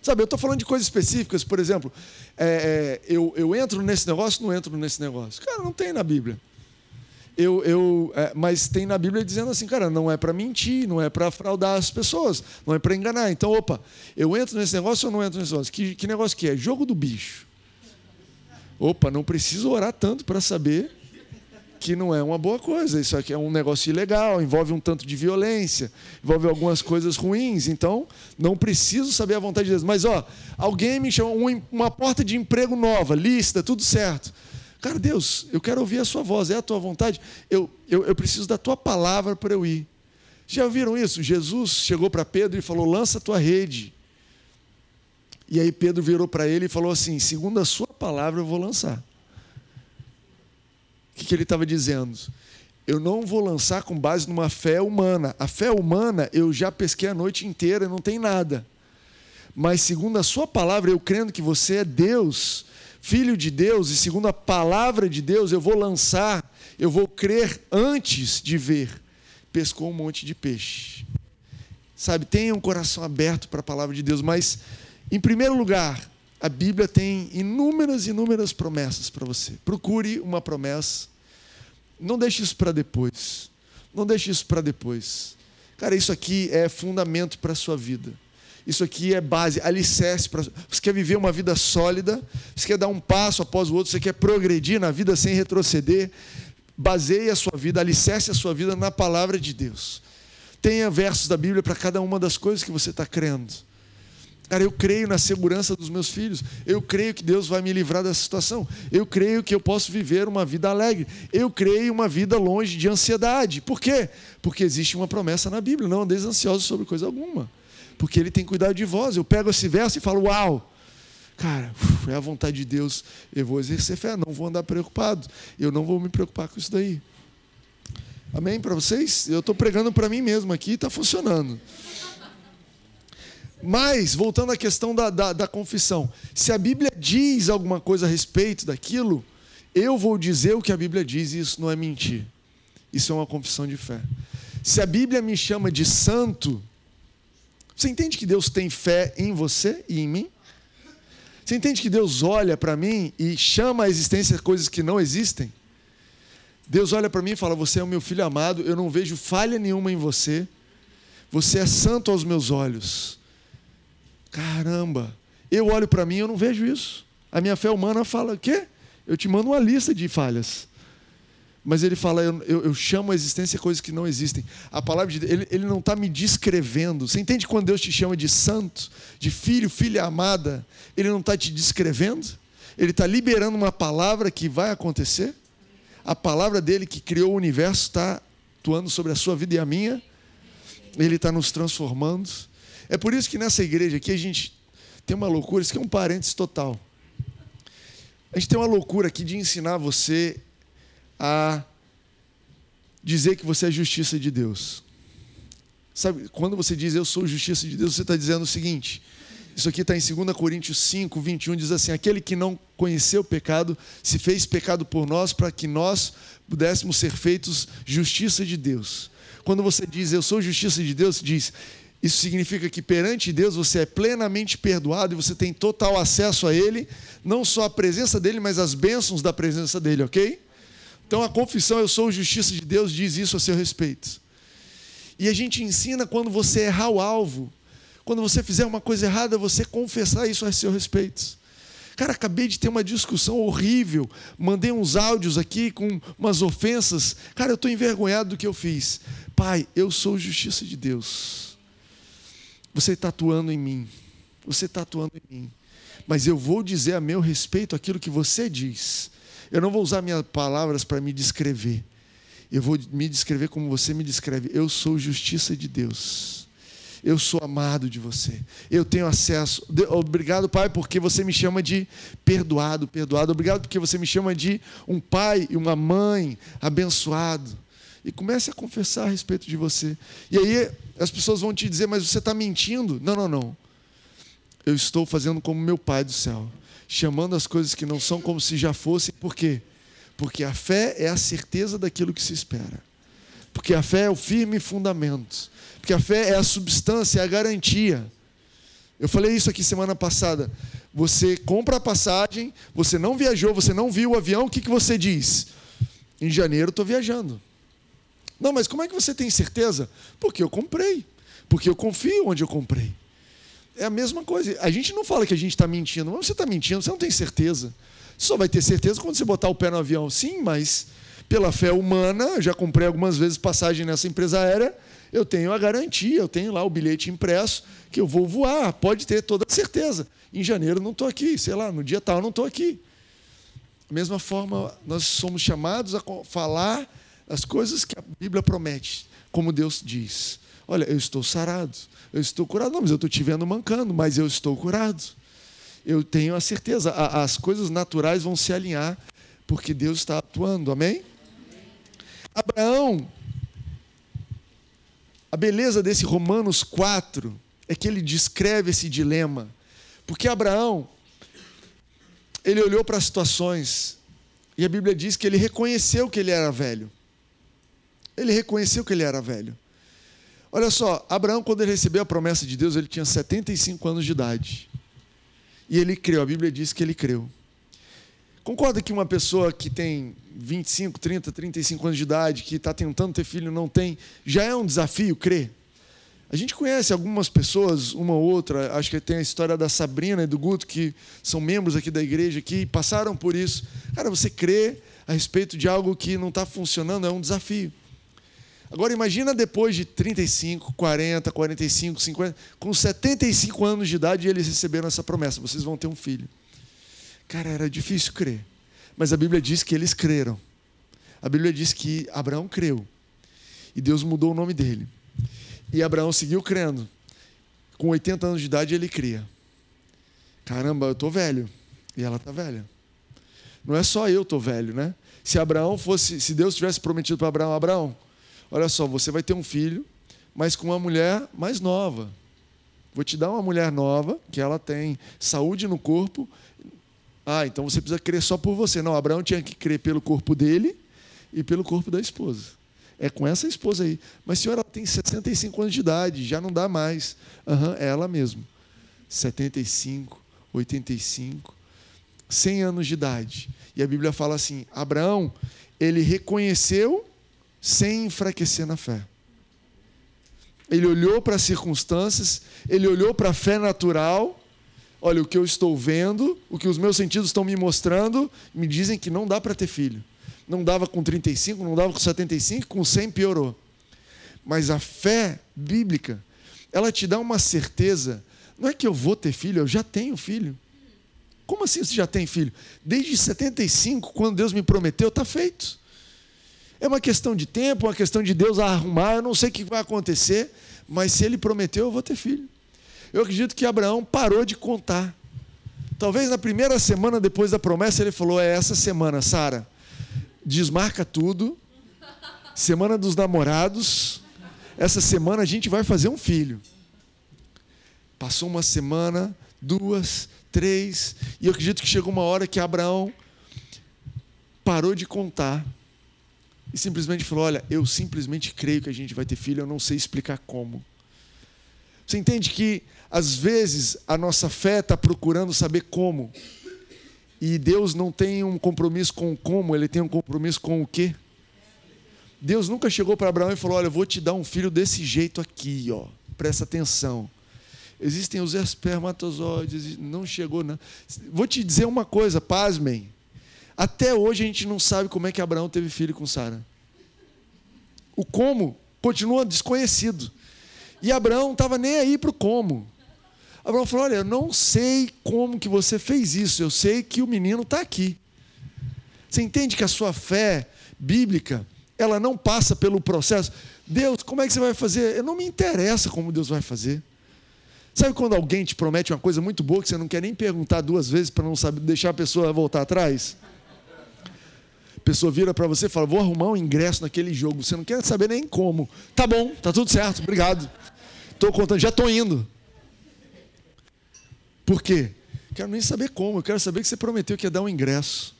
Sabe, eu estou falando de coisas específicas, por exemplo, é, é, eu, eu entro nesse negócio, não entro nesse negócio. Cara, não tem na Bíblia eu, eu é, mas tem na Bíblia dizendo assim, cara, não é para mentir, não é para fraudar as pessoas, não é para enganar. Então, opa, eu entro nesse negócio ou não entro nesse negócio? Que, que negócio que é? Jogo do bicho. Opa, não preciso orar tanto para saber que não é uma boa coisa. Isso aqui é um negócio ilegal, envolve um tanto de violência, envolve algumas coisas ruins. Então, não preciso saber a vontade de Deus. Mas, ó, alguém me chamou, uma porta de emprego nova, lista, tudo certo. Cara, Deus, eu quero ouvir a sua voz, é a tua vontade. Eu, eu, eu preciso da tua palavra para eu ir. Já viram isso? Jesus chegou para Pedro e falou: lança a tua rede. E aí Pedro virou para ele e falou assim: segundo a sua palavra, eu vou lançar. O que, que ele estava dizendo? Eu não vou lançar com base numa fé humana. A fé humana eu já pesquei a noite inteira, não tem nada. Mas segundo a sua palavra, eu crendo que você é Deus, filho de Deus, e segundo a palavra de Deus, eu vou lançar, eu vou crer antes de ver. Pescou um monte de peixe. Sabe, tenha um coração aberto para a palavra de Deus, mas em primeiro lugar, a Bíblia tem inúmeras, inúmeras promessas para você. Procure uma promessa. Não deixe isso para depois. Não deixe isso para depois. Cara, isso aqui é fundamento para a sua vida. Isso aqui é base, alicerce para. Você quer viver uma vida sólida, você quer dar um passo após o outro, você quer progredir na vida sem retroceder. Baseie a sua vida, alicerce a sua vida na palavra de Deus. Tenha versos da Bíblia para cada uma das coisas que você está crendo. Cara, eu creio na segurança dos meus filhos. Eu creio que Deus vai me livrar dessa situação. Eu creio que eu posso viver uma vida alegre. Eu creio uma vida longe de ansiedade. Por quê? Porque existe uma promessa na Bíblia. Não andeis ansiosos sobre coisa alguma. Porque Ele tem cuidado de vós. Eu pego esse verso e falo: Uau! Cara, é a vontade de Deus. Eu vou exercer fé. Não vou andar preocupado. Eu não vou me preocupar com isso daí. Amém para vocês? Eu estou pregando para mim mesmo aqui e está funcionando. Mas, voltando à questão da, da, da, confissão, se a Bíblia diz alguma coisa a respeito daquilo, eu vou dizer o que a Bíblia diz e isso não é mentir. Isso é uma confissão de fé. Se a Bíblia me chama de santo, você entende que Deus tem fé em você e em mim? Você entende que Deus olha para mim e chama a existência coisas que não existem? Deus olha para mim e fala: Você é o meu filho amado, eu não vejo falha nenhuma em você, você é santo aos meus olhos. Caramba, eu olho para mim e eu não vejo isso. A minha fé humana fala: quê? Eu te mando uma lista de falhas. Mas ele fala: eu, eu, eu chamo a existência coisas que não existem. A palavra de Deus, ele, ele não está me descrevendo. Você entende quando Deus te chama de santo, de filho, filha amada? Ele não está te descrevendo? Ele está liberando uma palavra que vai acontecer? A palavra dele que criou o universo está atuando sobre a sua vida e a minha. Ele está nos transformando. É por isso que nessa igreja aqui a gente tem uma loucura, isso aqui é um parênteses total. A gente tem uma loucura aqui de ensinar você a dizer que você é justiça de Deus. Sabe, quando você diz eu sou justiça de Deus, você está dizendo o seguinte: isso aqui está em 2 Coríntios 5, 21, diz assim: Aquele que não conheceu o pecado se fez pecado por nós para que nós pudéssemos ser feitos justiça de Deus. Quando você diz eu sou justiça de Deus, diz isso significa que perante Deus você é plenamente perdoado e você tem total acesso a Ele, não só a presença dEle, mas as bênçãos da presença dEle, ok? Então a confissão Eu sou justiça de Deus diz isso a seu respeito. E a gente ensina quando você errar o alvo, quando você fizer uma coisa errada, você confessar isso a seu respeito. Cara, acabei de ter uma discussão horrível, mandei uns áudios aqui com umas ofensas. Cara, eu estou envergonhado do que eu fiz. Pai, eu sou justiça de Deus. Você está atuando em mim. Você está atuando em mim. Mas eu vou dizer a meu respeito aquilo que você diz. Eu não vou usar minhas palavras para me descrever. Eu vou me descrever como você me descreve. Eu sou justiça de Deus. Eu sou amado de você. Eu tenho acesso. Obrigado, Pai, porque você me chama de perdoado, perdoado. Obrigado porque você me chama de um pai e uma mãe abençoado e comece a confessar a respeito de você. E aí as pessoas vão te dizer, mas você está mentindo. Não, não, não. Eu estou fazendo como meu Pai do céu, chamando as coisas que não são como se já fossem. Por quê? Porque a fé é a certeza daquilo que se espera. Porque a fé é o firme fundamento. Porque a fé é a substância, é a garantia. Eu falei isso aqui semana passada. Você compra a passagem, você não viajou, você não viu o avião, o que, que você diz? Em janeiro estou viajando. Não, mas como é que você tem certeza? Porque eu comprei. Porque eu confio onde eu comprei. É a mesma coisa. A gente não fala que a gente está mentindo, mas você está mentindo, você não tem certeza. Você só vai ter certeza quando você botar o pé no avião. Sim, mas pela fé humana, já comprei algumas vezes passagem nessa empresa aérea, eu tenho a garantia, eu tenho lá o bilhete impresso que eu vou voar, pode ter toda certeza. Em janeiro não estou aqui, sei lá, no dia tal não estou aqui. Da mesma forma, nós somos chamados a falar as coisas que a Bíblia promete, como Deus diz. Olha, eu estou sarado, eu estou curado. Não, mas eu estou te vendo mancando, mas eu estou curado. Eu tenho a certeza, as coisas naturais vão se alinhar, porque Deus está atuando, amém? Abraão, a beleza desse Romanos 4 é que ele descreve esse dilema. Porque Abraão, ele olhou para as situações e a Bíblia diz que ele reconheceu que ele era velho. Ele reconheceu que ele era velho. Olha só, Abraão, quando ele recebeu a promessa de Deus, ele tinha 75 anos de idade. E ele creu, a Bíblia diz que ele creu. Concorda que uma pessoa que tem 25, 30, 35 anos de idade, que está tentando ter filho não tem, já é um desafio crer? A gente conhece algumas pessoas, uma ou outra, acho que tem a história da Sabrina e do Guto, que são membros aqui da igreja, que passaram por isso. Cara, você crê a respeito de algo que não está funcionando é um desafio. Agora imagina depois de 35, 40, 45, 50, com 75 anos de idade eles receberam essa promessa: vocês vão ter um filho. Cara, era difícil crer. Mas a Bíblia diz que eles creram. A Bíblia diz que Abraão creu. E Deus mudou o nome dele. E Abraão seguiu crendo. Com 80 anos de idade ele cria. Caramba, eu estou velho. E ela está velha. Não é só eu estou velho, né? Se Abraão fosse, se Deus tivesse prometido para Abraão, Abraão, olha só, você vai ter um filho, mas com uma mulher mais nova. Vou te dar uma mulher nova, que ela tem saúde no corpo. Ah, então você precisa crer só por você. Não, Abraão tinha que crer pelo corpo dele e pelo corpo da esposa. É com essa esposa aí. Mas senhora tem 65 anos de idade, já não dá mais. Uhum, é ela mesmo. 75, 85, 100 anos de idade. E a Bíblia fala assim: Abraão, ele reconheceu sem enfraquecer na fé. Ele olhou para as circunstâncias, ele olhou para a fé natural. Olha, o que eu estou vendo, o que os meus sentidos estão me mostrando, me dizem que não dá para ter filho não dava com 35, não dava com 75, com 100 piorou. Mas a fé bíblica, ela te dá uma certeza. Não é que eu vou ter filho, eu já tenho filho. Como assim você já tem filho? Desde 75, quando Deus me prometeu, está feito. É uma questão de tempo, uma questão de Deus arrumar. Eu não sei o que vai acontecer, mas se Ele prometeu, eu vou ter filho. Eu acredito que Abraão parou de contar. Talvez na primeira semana depois da promessa, ele falou: É essa semana, Sara desmarca tudo. Semana dos namorados. Essa semana a gente vai fazer um filho. Passou uma semana, duas, três, e eu acredito que chegou uma hora que Abraão parou de contar e simplesmente falou: Olha, eu simplesmente creio que a gente vai ter filho, eu não sei explicar como. Você entende que às vezes a nossa fé está procurando saber como, e Deus não tem um compromisso com o como, ele tem um compromisso com o quê? Deus nunca chegou para Abraão e falou: Olha, eu vou te dar um filho desse jeito aqui, ó. Presta atenção. Existem os espermatozoides, não chegou, não. Vou te dizer uma coisa, pasmem. Até hoje a gente não sabe como é que Abraão teve filho com Sara. O como continua desconhecido. E Abraão não estava nem aí para o como. Abraão falou: Olha, eu não sei como que você fez isso, eu sei que o menino está aqui. Você entende que a sua fé bíblica, ela não passa pelo processo. Deus, como é que você vai fazer? Eu não me interessa como Deus vai fazer. Sabe quando alguém te promete uma coisa muito boa que você não quer nem perguntar duas vezes para não saber, deixar a pessoa voltar atrás? Pessoa vira para você e fala: Vou arrumar um ingresso naquele jogo. Você não quer saber nem como. Tá bom, tá tudo certo, obrigado. Estou contando, já estou indo. Por quê? Quero nem saber como, eu quero saber que você prometeu que ia dar um ingresso.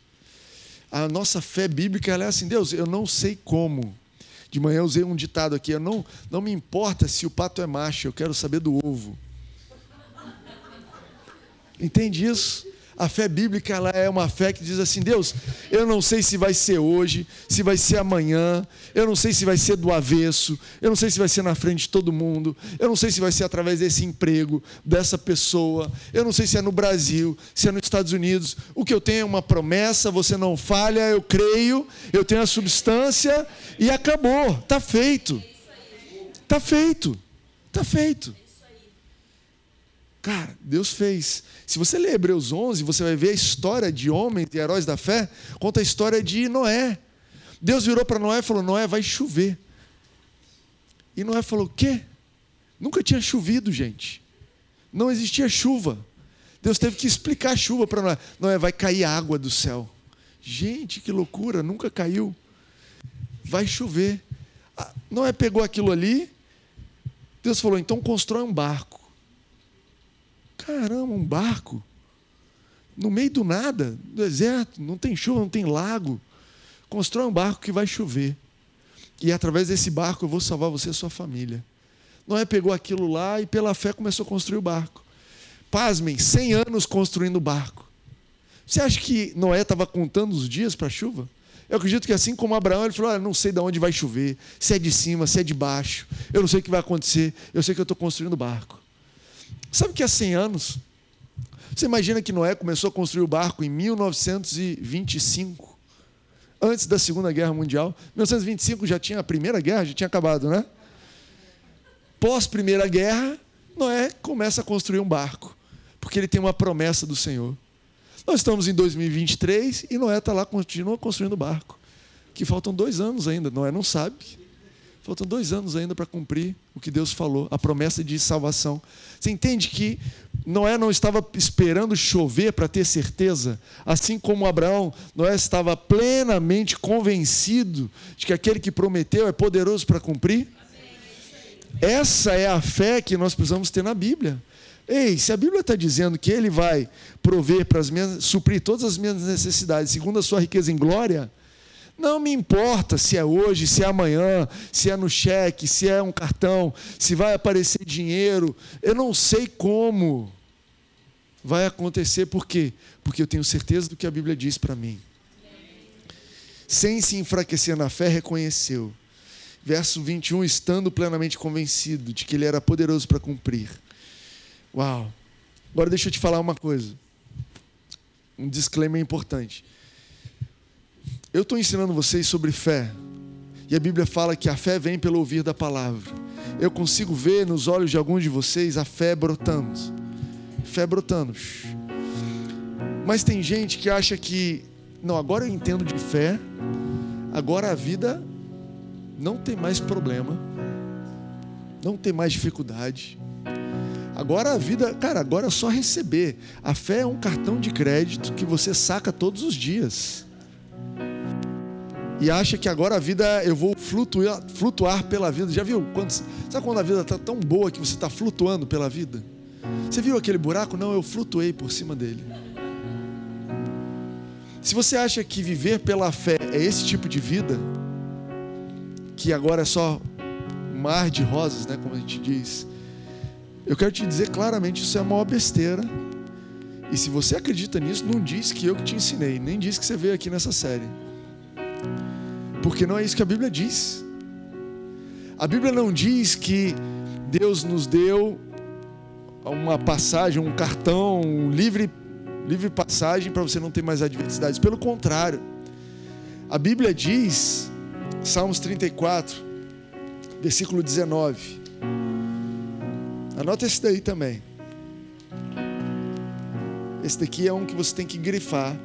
A nossa fé bíblica é assim, Deus, eu não sei como. De manhã eu usei um ditado aqui, eu não, não me importa se o pato é macho, eu quero saber do ovo. Entende isso? A fé bíblica ela é uma fé que diz assim: Deus, eu não sei se vai ser hoje, se vai ser amanhã, eu não sei se vai ser do avesso, eu não sei se vai ser na frente de todo mundo, eu não sei se vai ser através desse emprego, dessa pessoa, eu não sei se é no Brasil, se é nos Estados Unidos. O que eu tenho é uma promessa, você não falha, eu creio, eu tenho a substância e acabou, está feito. Está feito, está feito. Cara, Deus fez. Se você ler Hebreus 11, você vai ver a história de homens e heróis da fé. Conta a história de Noé. Deus virou para Noé e falou: Noé, vai chover. E Noé falou: O quê? Nunca tinha chovido, gente. Não existia chuva. Deus teve que explicar a chuva para Noé. Noé, vai cair água do céu. Gente, que loucura, nunca caiu. Vai chover. Ah, Noé pegou aquilo ali. Deus falou: então constrói um barco. Caramba, um barco? No meio do nada, do deserto, não tem chuva, não tem lago. Constrói um barco que vai chover. E através desse barco eu vou salvar você e sua família. Noé pegou aquilo lá e pela fé começou a construir o barco. Pasmem, 100 anos construindo o barco. Você acha que Noé estava contando os dias para a chuva? Eu acredito que assim como Abraão, ele falou: ah, não sei de onde vai chover, se é de cima, se é de baixo, eu não sei o que vai acontecer, eu sei que eu estou construindo o barco. Sabe que há 100 anos, você imagina que Noé começou a construir o barco em 1925, antes da Segunda Guerra Mundial. 1925 já tinha a Primeira Guerra, já tinha acabado, né? Pós Primeira Guerra, Noé começa a construir um barco, porque ele tem uma promessa do Senhor. Nós estamos em 2023 e Noé está lá, continua construindo o barco. Que faltam dois anos ainda, Noé não sabe. Faltam dois anos ainda para cumprir o que Deus falou, a promessa de salvação. Você entende que Noé não estava esperando chover para ter certeza, assim como Abraão, Noé estava plenamente convencido de que aquele que prometeu é poderoso para cumprir? Essa é a fé que nós precisamos ter na Bíblia. Ei, se a Bíblia está dizendo que Ele vai prover para as minhas, suprir todas as minhas necessidades, segundo a sua riqueza em glória, não me importa se é hoje, se é amanhã, se é no cheque, se é um cartão, se vai aparecer dinheiro, eu não sei como vai acontecer, por quê? Porque eu tenho certeza do que a Bíblia diz para mim. Sem se enfraquecer na fé, reconheceu. Verso 21, estando plenamente convencido de que ele era poderoso para cumprir. Uau! Agora deixa eu te falar uma coisa. Um disclaimer importante. Eu estou ensinando vocês sobre fé. E a Bíblia fala que a fé vem pelo ouvir da palavra. Eu consigo ver nos olhos de alguns de vocês a fé brotando. Fé brotando. Mas tem gente que acha que, não, agora eu entendo de fé, agora a vida não tem mais problema, não tem mais dificuldade. Agora a vida, cara, agora é só receber. A fé é um cartão de crédito que você saca todos os dias. E acha que agora a vida eu vou flutuar, flutuar pela vida. Já viu? Quando, sabe quando a vida está tão boa que você está flutuando pela vida? Você viu aquele buraco? Não, eu flutuei por cima dele. Se você acha que viver pela fé é esse tipo de vida, que agora é só mar de rosas, né, como a gente diz. Eu quero te dizer claramente, isso é uma besteira. E se você acredita nisso, não diz que eu que te ensinei, nem diz que você veio aqui nessa série. Porque não é isso que a Bíblia diz. A Bíblia não diz que Deus nos deu uma passagem, um cartão, um livre, livre passagem para você não ter mais adversidades. Pelo contrário, a Bíblia diz Salmos 34, versículo 19. Anota esse daí também. Esse daqui é um que você tem que grifar,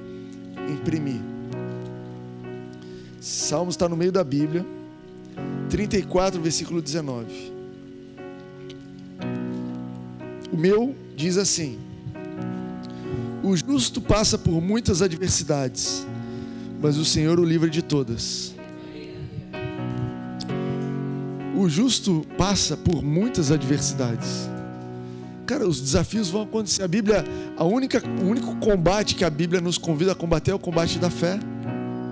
imprimir. Salmos está no meio da Bíblia. 34, versículo 19. O meu diz assim: O justo passa por muitas adversidades, mas o Senhor o livra de todas. O justo passa por muitas adversidades. Cara, os desafios vão acontecer. A Bíblia, a única, o único combate que a Bíblia nos convida a combater é o combate da fé.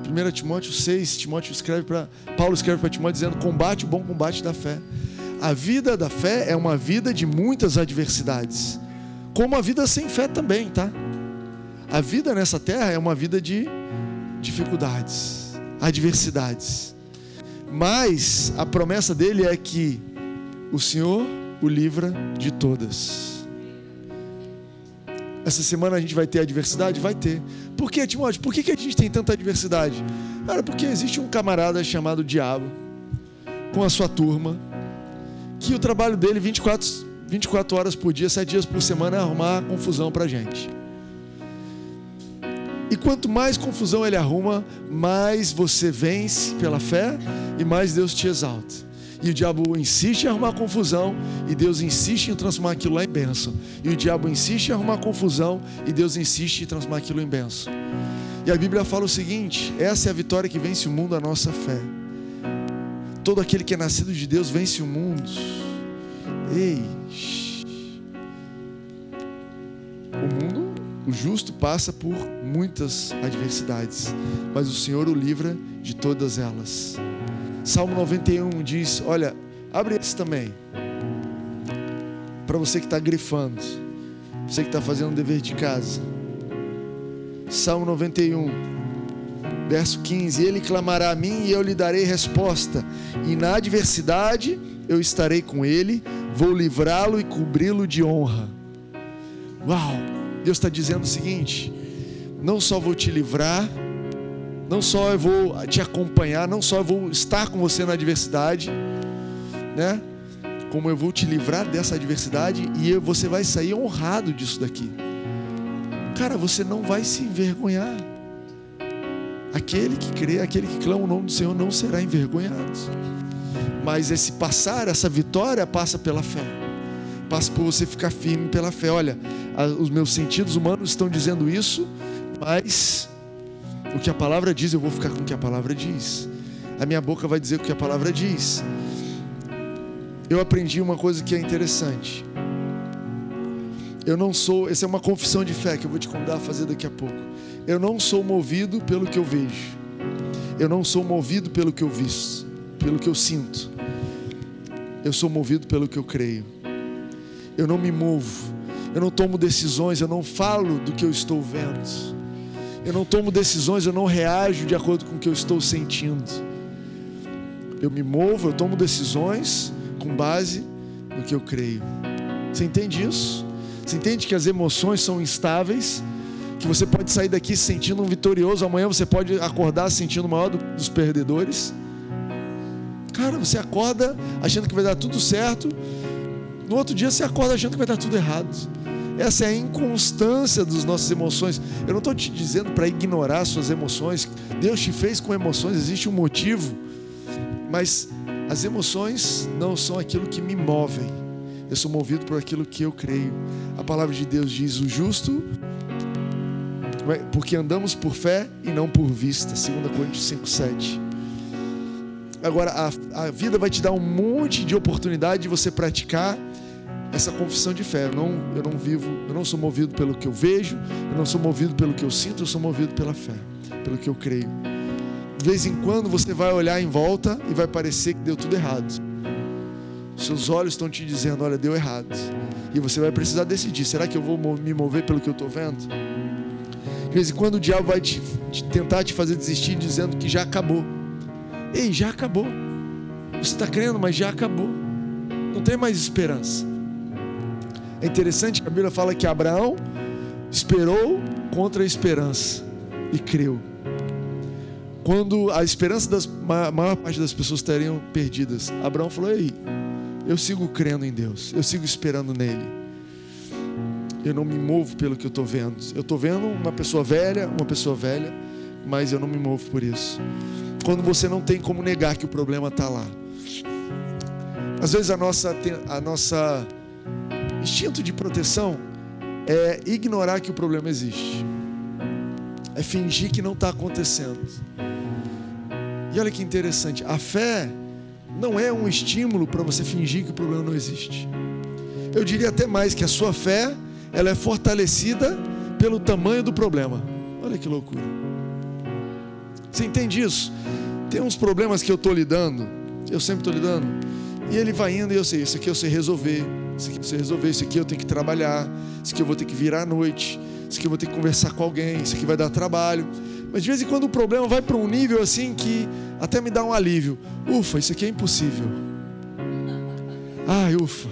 1 Timóteo 6, Timóteo escreve para Paulo escreve para Timóteo dizendo: "Combate o bom combate da fé". A vida da fé é uma vida de muitas adversidades, como a vida sem fé também, tá? A vida nessa terra é uma vida de dificuldades, adversidades. Mas a promessa dele é que o Senhor o livra de todas. Essa semana a gente vai ter adversidade? Vai ter. Por que, Timóteo? Por que, que a gente tem tanta adversidade? Cara, porque existe um camarada chamado Diabo, com a sua turma, que o trabalho dele 24, 24 horas por dia, 7 dias por semana é arrumar confusão pra gente. E quanto mais confusão ele arruma, mais você vence pela fé e mais Deus te exalta. E o diabo insiste em arrumar confusão e Deus insiste em transformar aquilo lá em bênção. E o diabo insiste em arrumar confusão e Deus insiste em transformar aquilo em bênção. E a Bíblia fala o seguinte: essa é a vitória que vence o mundo, a nossa fé. Todo aquele que é nascido de Deus vence o mundo. Ei, o mundo, o justo passa por muitas adversidades, mas o Senhor o livra de todas elas. Salmo 91 diz: Olha, abre esse também. Para você que está grifando, você que está fazendo o dever de casa. Salmo 91, verso 15: Ele clamará a mim e eu lhe darei resposta, e na adversidade eu estarei com ele, vou livrá-lo e cobri-lo de honra. Uau! Deus está dizendo o seguinte: não só vou te livrar, não só eu vou te acompanhar, não só eu vou estar com você na adversidade, né? Como eu vou te livrar dessa adversidade e você vai sair honrado disso daqui. Cara, você não vai se envergonhar. Aquele que crê, aquele que clama o nome do Senhor não será envergonhado. Mas esse passar, essa vitória passa pela fé. Passa por você ficar firme pela fé. Olha, os meus sentidos humanos estão dizendo isso, mas o que a palavra diz, eu vou ficar com o que a palavra diz. A minha boca vai dizer o que a palavra diz. Eu aprendi uma coisa que é interessante. Eu não sou, essa é uma confissão de fé que eu vou te convidar a fazer daqui a pouco. Eu não sou movido pelo que eu vejo. Eu não sou movido pelo que eu visto, pelo que eu sinto. Eu sou movido pelo que eu creio. Eu não me movo. Eu não tomo decisões, eu não falo do que eu estou vendo. Eu não tomo decisões, eu não reajo de acordo com o que eu estou sentindo. Eu me movo, eu tomo decisões com base no que eu creio. Você entende isso? Você entende que as emoções são instáveis? Que você pode sair daqui se sentindo um vitorioso, amanhã você pode acordar se sentindo o maior dos perdedores? Cara, você acorda achando que vai dar tudo certo, no outro dia você acorda achando que vai dar tudo errado. Essa é a inconstância das nossas emoções. Eu não estou te dizendo para ignorar suas emoções. Deus te fez com emoções, existe um motivo. Mas as emoções não são aquilo que me movem. Eu sou movido por aquilo que eu creio. A palavra de Deus diz: o justo, porque andamos por fé e não por vista. 2 Coríntios 5, 7. Agora, a, a vida vai te dar um monte de oportunidade de você praticar essa confissão de fé. Eu não, eu não vivo, eu não sou movido pelo que eu vejo, eu não sou movido pelo que eu sinto, eu sou movido pela fé, pelo que eu creio. De vez em quando você vai olhar em volta e vai parecer que deu tudo errado. Seus olhos estão te dizendo, olha, deu errado. E você vai precisar decidir, será que eu vou me mover pelo que eu estou vendo? De vez em quando o diabo vai te, te tentar te fazer desistir dizendo que já acabou. Ei, já acabou. Você está crendo, mas já acabou. Não tem mais esperança. É interessante que a Bíblia fala que Abraão esperou contra a esperança e creu. Quando a esperança das a maior parte das pessoas estariam perdidas, Abraão falou: "Ei, eu sigo crendo em Deus, eu sigo esperando nele. Eu não me movo pelo que eu estou vendo. Eu estou vendo uma pessoa velha, uma pessoa velha, mas eu não me movo por isso. Quando você não tem como negar que o problema está lá. Às vezes a nossa, a nossa Instinto de proteção é ignorar que o problema existe, é fingir que não está acontecendo. E olha que interessante, a fé não é um estímulo para você fingir que o problema não existe. Eu diria até mais que a sua fé ela é fortalecida pelo tamanho do problema. Olha que loucura. Você entende isso? Tem uns problemas que eu estou lidando, eu sempre estou lidando, e ele vai indo e eu sei, isso aqui eu sei resolver isso aqui você resolver, isso aqui eu tenho que trabalhar, isso aqui eu vou ter que virar à noite, isso aqui eu vou ter que conversar com alguém, isso aqui vai dar trabalho. Mas de vez em quando o problema vai para um nível assim que até me dá um alívio. Ufa, isso aqui é impossível. Ai, ufa.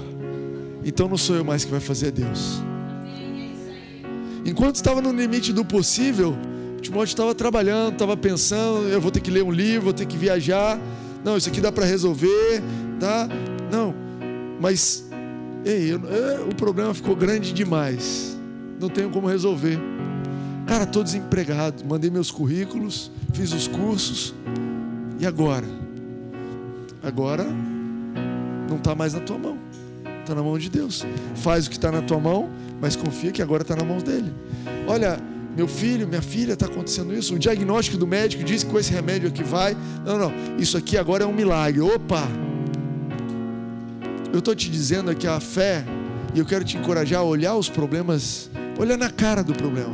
Então não sou eu mais que vai fazer, é Deus. Enquanto estava no limite do possível, Timóteo estava trabalhando, estava pensando, eu vou ter que ler um livro, vou ter que viajar. Não, isso aqui dá para resolver, tá? Não. Mas Ei, eu, eu, o problema ficou grande demais. Não tenho como resolver. Cara, estou desempregado. Mandei meus currículos, fiz os cursos. E agora? Agora não está mais na tua mão, está na mão de Deus. Faz o que está na tua mão, mas confia que agora está na mão dele. Olha, meu filho, minha filha, está acontecendo isso. O diagnóstico do médico diz que com esse remédio aqui vai. Não, não, isso aqui agora é um milagre. Opa! Eu estou te dizendo que a fé, e eu quero te encorajar a olhar os problemas, olhar na cara do problema.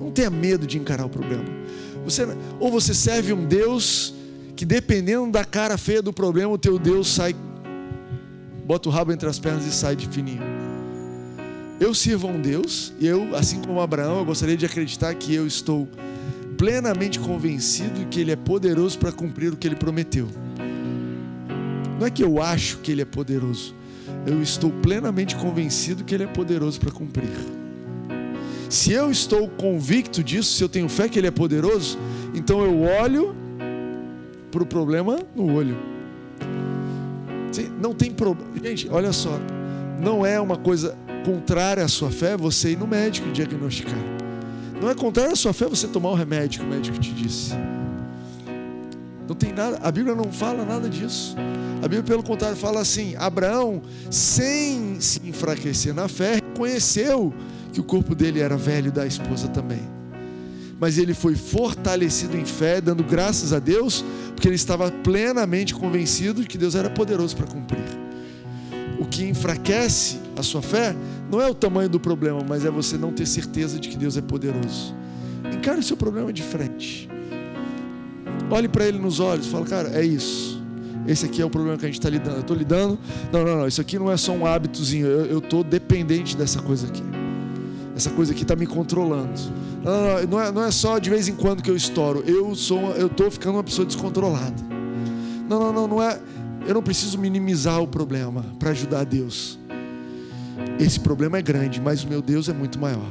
Não tenha medo de encarar o problema. Você, ou você serve um Deus que, dependendo da cara feia do problema, o teu Deus sai, bota o rabo entre as pernas e sai de fininho. Eu sirvo a um Deus, e eu, assim como Abraão, eu gostaria de acreditar que eu estou plenamente convencido que Ele é poderoso para cumprir o que Ele prometeu. Não é que eu acho que Ele é poderoso, eu estou plenamente convencido que Ele é poderoso para cumprir. Se eu estou convicto disso, se eu tenho fé que Ele é poderoso, então eu olho para o problema no olho. Não tem problema. Gente, olha só. Não é uma coisa contrária à sua fé você ir no médico diagnosticar. Não é contrária à sua fé você tomar o remédio que o médico te disse. Não tem nada, a Bíblia não fala nada disso. A Bíblia, pelo contrário, fala assim: Abraão, sem se enfraquecer na fé, reconheceu que o corpo dele era velho da esposa também. Mas ele foi fortalecido em fé, dando graças a Deus, porque ele estava plenamente convencido de que Deus era poderoso para cumprir. O que enfraquece a sua fé não é o tamanho do problema, mas é você não ter certeza de que Deus é poderoso. Encare o seu problema de frente. Olhe para ele nos olhos fala, cara, é isso. Esse aqui é o problema que a gente está lidando. Eu estou lidando. Não, não, não. Isso aqui não é só um hábitozinho. Eu estou dependente dessa coisa aqui. Essa coisa aqui está me controlando. Não, não, não, é, não é só de vez em quando que eu estouro. Eu sou, eu estou ficando uma pessoa descontrolada. Não, não, não, não é. Eu não preciso minimizar o problema para ajudar Deus. Esse problema é grande, mas o meu Deus é muito maior.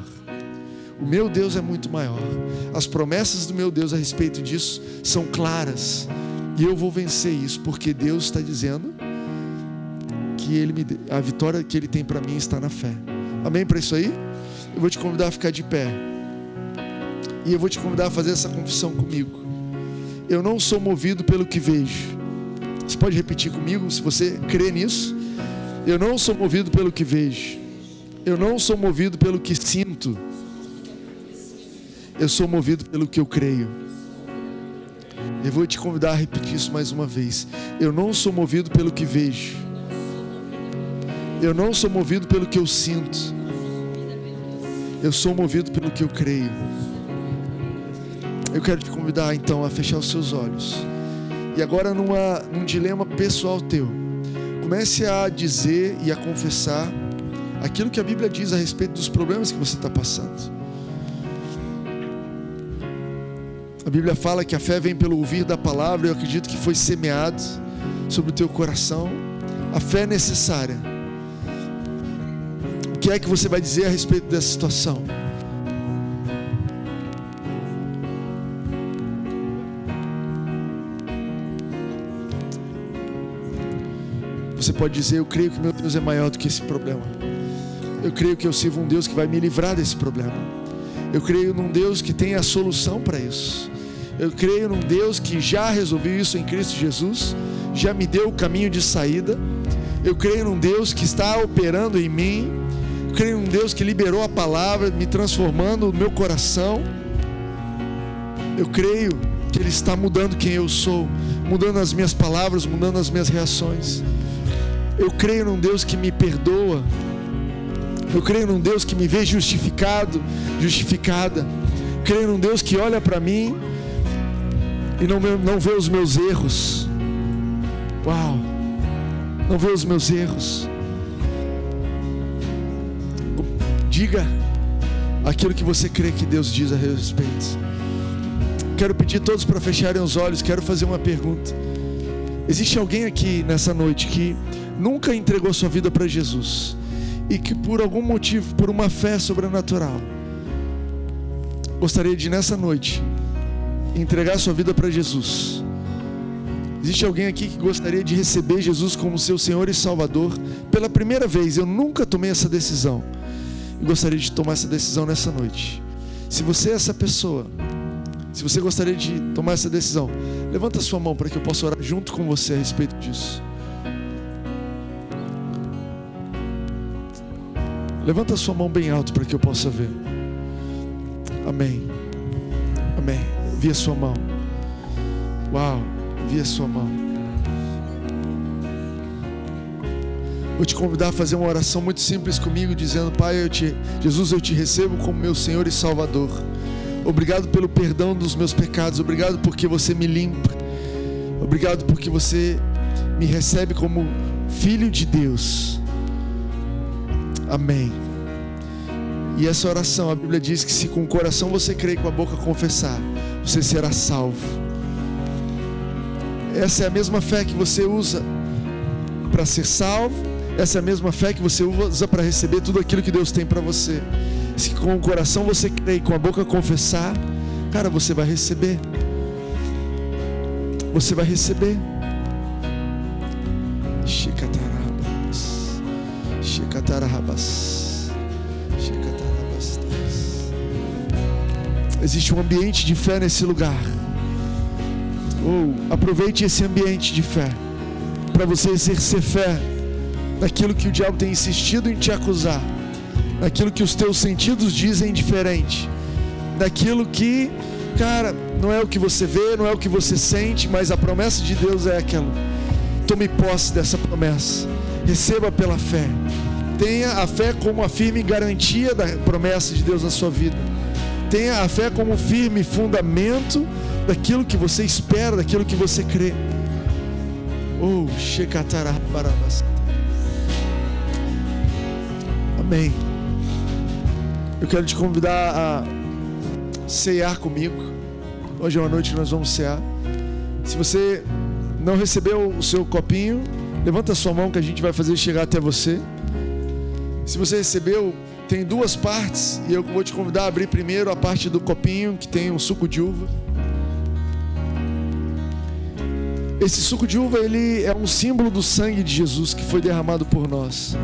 O meu Deus é muito maior. As promessas do meu Deus a respeito disso são claras. E eu vou vencer isso, porque Deus está dizendo que ele me, a vitória que Ele tem para mim está na fé. Amém para isso aí? Eu vou te convidar a ficar de pé. E eu vou te convidar a fazer essa confissão comigo. Eu não sou movido pelo que vejo. Você pode repetir comigo se você crê nisso? Eu não sou movido pelo que vejo. Eu não sou movido pelo que sinto. Eu sou movido pelo que eu creio. Eu vou te convidar a repetir isso mais uma vez. Eu não sou movido pelo que vejo. Eu não sou movido pelo que eu sinto. Eu sou movido pelo que eu creio. Eu quero te convidar então a fechar os seus olhos. E agora numa, num dilema pessoal teu. Comece a dizer e a confessar aquilo que a Bíblia diz a respeito dos problemas que você está passando. A Bíblia fala que a fé vem pelo ouvir da palavra, eu acredito que foi semeado sobre o teu coração. A fé é necessária. O que é que você vai dizer a respeito dessa situação? Você pode dizer: Eu creio que meu Deus é maior do que esse problema. Eu creio que eu sirvo um Deus que vai me livrar desse problema. Eu creio num Deus que tem a solução para isso. Eu creio num Deus que já resolveu isso em Cristo Jesus, já me deu o caminho de saída. Eu creio num Deus que está operando em mim. Eu creio num Deus que liberou a palavra, me transformando no meu coração. Eu creio que Ele está mudando quem eu sou, mudando as minhas palavras, mudando as minhas reações. Eu creio num Deus que me perdoa. Eu creio num Deus que me vê justificado, justificada. Creio num Deus que olha para mim e não, não vê os meus erros. Uau! Não vê os meus erros. Diga aquilo que você crê que Deus diz a respeito. Quero pedir todos para fecharem os olhos. Quero fazer uma pergunta. Existe alguém aqui nessa noite que nunca entregou sua vida para Jesus e que por algum motivo, por uma fé sobrenatural, gostaria de nessa noite entregar sua vida para Jesus. Existe alguém aqui que gostaria de receber Jesus como seu Senhor e Salvador pela primeira vez? Eu nunca tomei essa decisão. E gostaria de tomar essa decisão nessa noite. Se você é essa pessoa, se você gostaria de tomar essa decisão, levanta sua mão para que eu possa orar junto com você a respeito disso. Levanta sua mão bem alto para que eu possa ver. Amém. Amém. Vi a sua mão. Uau, vi a sua mão. Vou te convidar a fazer uma oração muito simples comigo, dizendo: Pai, eu te, Jesus, eu te recebo como meu Senhor e Salvador. Obrigado pelo perdão dos meus pecados. Obrigado porque você me limpa. Obrigado porque você me recebe como filho de Deus. Amém. E essa oração, a Bíblia diz que se com o coração você crê e com a boca confessar, você será salvo. Essa é a mesma fé que você usa para ser salvo, essa é a mesma fé que você usa para receber tudo aquilo que Deus tem para você. Se com o coração você crê e com a boca confessar, cara, você vai receber. Você vai receber. Existe um ambiente de fé nesse lugar. Ou oh, aproveite esse ambiente de fé para você exercer fé naquilo que o diabo tem insistido em te acusar, naquilo que os teus sentidos dizem diferente, naquilo que, cara, não é o que você vê, não é o que você sente, mas a promessa de Deus é aquela. Tome posse dessa promessa, receba pela fé. Tenha a fé como a firme garantia da promessa de Deus na sua vida. Tenha a fé como firme fundamento daquilo que você espera, daquilo que você crê. Oh. Amém. Eu quero te convidar a cear comigo. Hoje é uma noite que nós vamos cear. Se você não recebeu o seu copinho, levanta a sua mão que a gente vai fazer chegar até você. Se você recebeu, tem duas partes e eu vou te convidar a abrir primeiro a parte do copinho que tem um suco de uva. Esse suco de uva ele é um símbolo do sangue de Jesus que foi derramado por nós.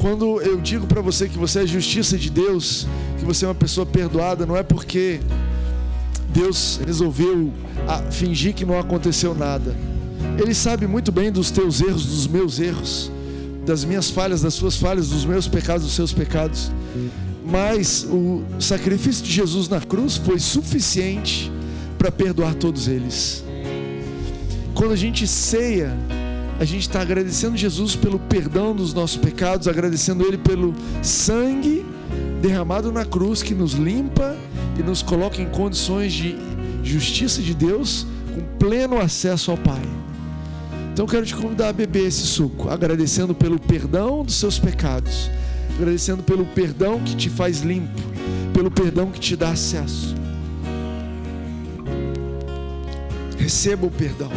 Quando eu digo para você que você é justiça de Deus, que você é uma pessoa perdoada, não é porque Deus resolveu fingir que não aconteceu nada. Ele sabe muito bem dos teus erros, dos meus erros das minhas falhas, das suas falhas, dos meus pecados, dos seus pecados. Mas o sacrifício de Jesus na cruz foi suficiente para perdoar todos eles. Quando a gente ceia, a gente está agradecendo Jesus pelo perdão dos nossos pecados, agradecendo Ele pelo sangue derramado na cruz que nos limpa e nos coloca em condições de justiça de Deus com pleno acesso ao Pai. Então quero te convidar a beber esse suco, agradecendo pelo perdão dos seus pecados, agradecendo pelo perdão que te faz limpo, pelo perdão que te dá acesso. Receba o perdão.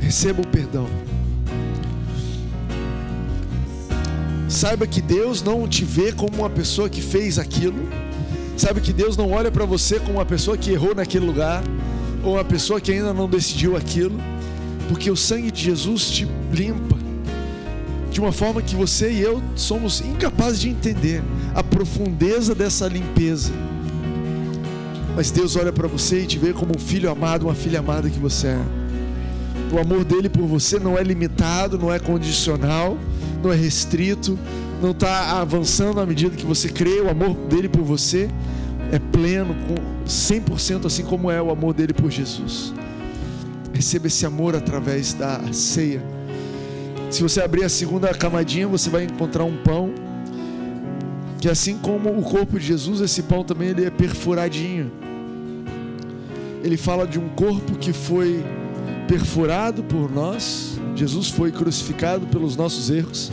Receba o perdão. Saiba que Deus não te vê como uma pessoa que fez aquilo. Saiba que Deus não olha para você como uma pessoa que errou naquele lugar ou uma pessoa que ainda não decidiu aquilo porque o sangue de Jesus te limpa de uma forma que você e eu somos incapazes de entender a profundeza dessa limpeza. Mas Deus olha para você e te vê como um filho amado, uma filha amada que você é. O amor dele por você não é limitado, não é condicional, não é restrito, não está avançando à medida que você crê. O amor dele por você é pleno, 100% assim como é o amor dele por Jesus. Receba esse amor através da ceia. Se você abrir a segunda camadinha, você vai encontrar um pão que assim como o corpo de Jesus, esse pão também ele é perfuradinho. Ele fala de um corpo que foi perfurado por nós. Jesus foi crucificado pelos nossos erros,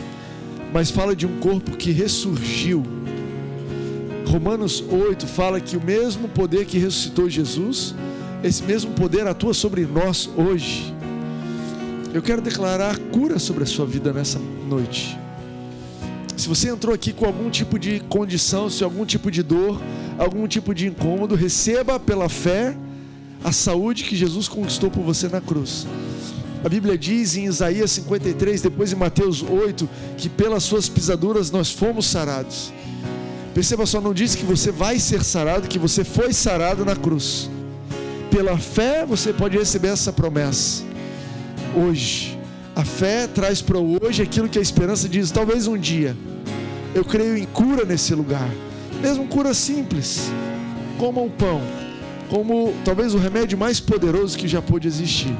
mas fala de um corpo que ressurgiu. Romanos 8 fala que o mesmo poder que ressuscitou Jesus esse mesmo poder atua sobre nós hoje. Eu quero declarar cura sobre a sua vida nessa noite. Se você entrou aqui com algum tipo de condição, se algum tipo de dor, algum tipo de incômodo, receba pela fé a saúde que Jesus conquistou por você na cruz. A Bíblia diz em Isaías 53, depois em Mateus 8, que pelas suas pisaduras nós fomos sarados. Perceba só, não diz que você vai ser sarado, que você foi sarado na cruz pela fé você pode receber essa promessa. Hoje. A fé traz para hoje aquilo que a esperança diz, talvez um dia. Eu creio em cura nesse lugar, mesmo cura simples, como o pão, como talvez o remédio mais poderoso que já pôde existir.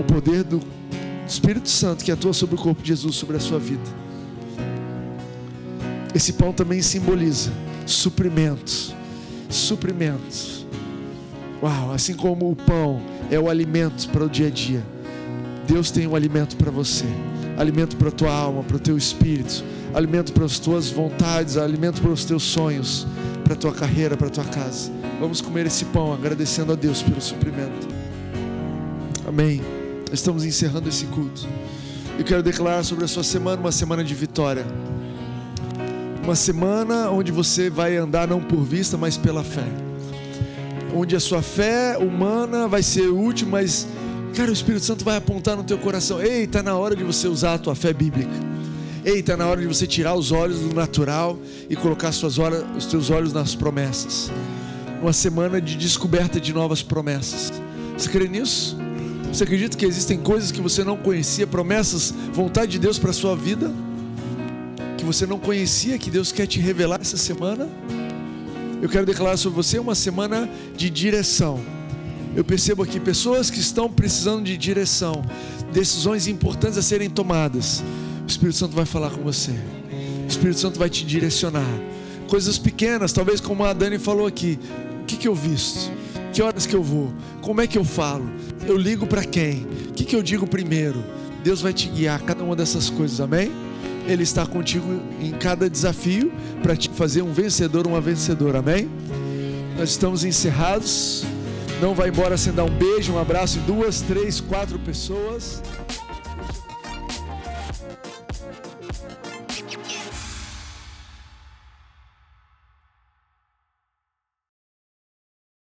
O poder do Espírito Santo que atua sobre o corpo de Jesus, sobre a sua vida. Esse pão também simboliza suprimentos, suprimentos. Uau, assim como o pão é o alimento para o dia a dia, Deus tem um alimento para você, alimento para a tua alma, para o teu espírito, alimento para as tuas vontades, alimento para os teus sonhos, para a tua carreira, para a tua casa. Vamos comer esse pão agradecendo a Deus pelo suprimento. Amém. Estamos encerrando esse culto. Eu quero declarar sobre a sua semana uma semana de vitória. Uma semana onde você vai andar não por vista, mas pela fé. Onde a sua fé humana vai ser útil, mas, cara, o Espírito Santo vai apontar no teu coração: ei, está na hora de você usar a tua fé bíblica. Ei, está na hora de você tirar os olhos do natural e colocar suas horas, os teus olhos nas promessas. Uma semana de descoberta de novas promessas. Você crê nisso? Você acredita que existem coisas que você não conhecia, promessas, vontade de Deus para a sua vida? Que você não conhecia, que Deus quer te revelar essa semana? Eu quero declarar sobre você uma semana de direção. Eu percebo aqui pessoas que estão precisando de direção, decisões importantes a serem tomadas. O Espírito Santo vai falar com você. O Espírito Santo vai te direcionar. Coisas pequenas, talvez como a Dani falou aqui. O que, que eu visto? Que horas que eu vou? Como é que eu falo? Eu ligo para quem? O que, que eu digo primeiro? Deus vai te guiar cada uma dessas coisas, amém? Ele está contigo em cada desafio para te fazer um vencedor, uma vencedora, amém? Nós estamos encerrados. Não vai embora sem dar um beijo, um abraço em duas, três, quatro pessoas.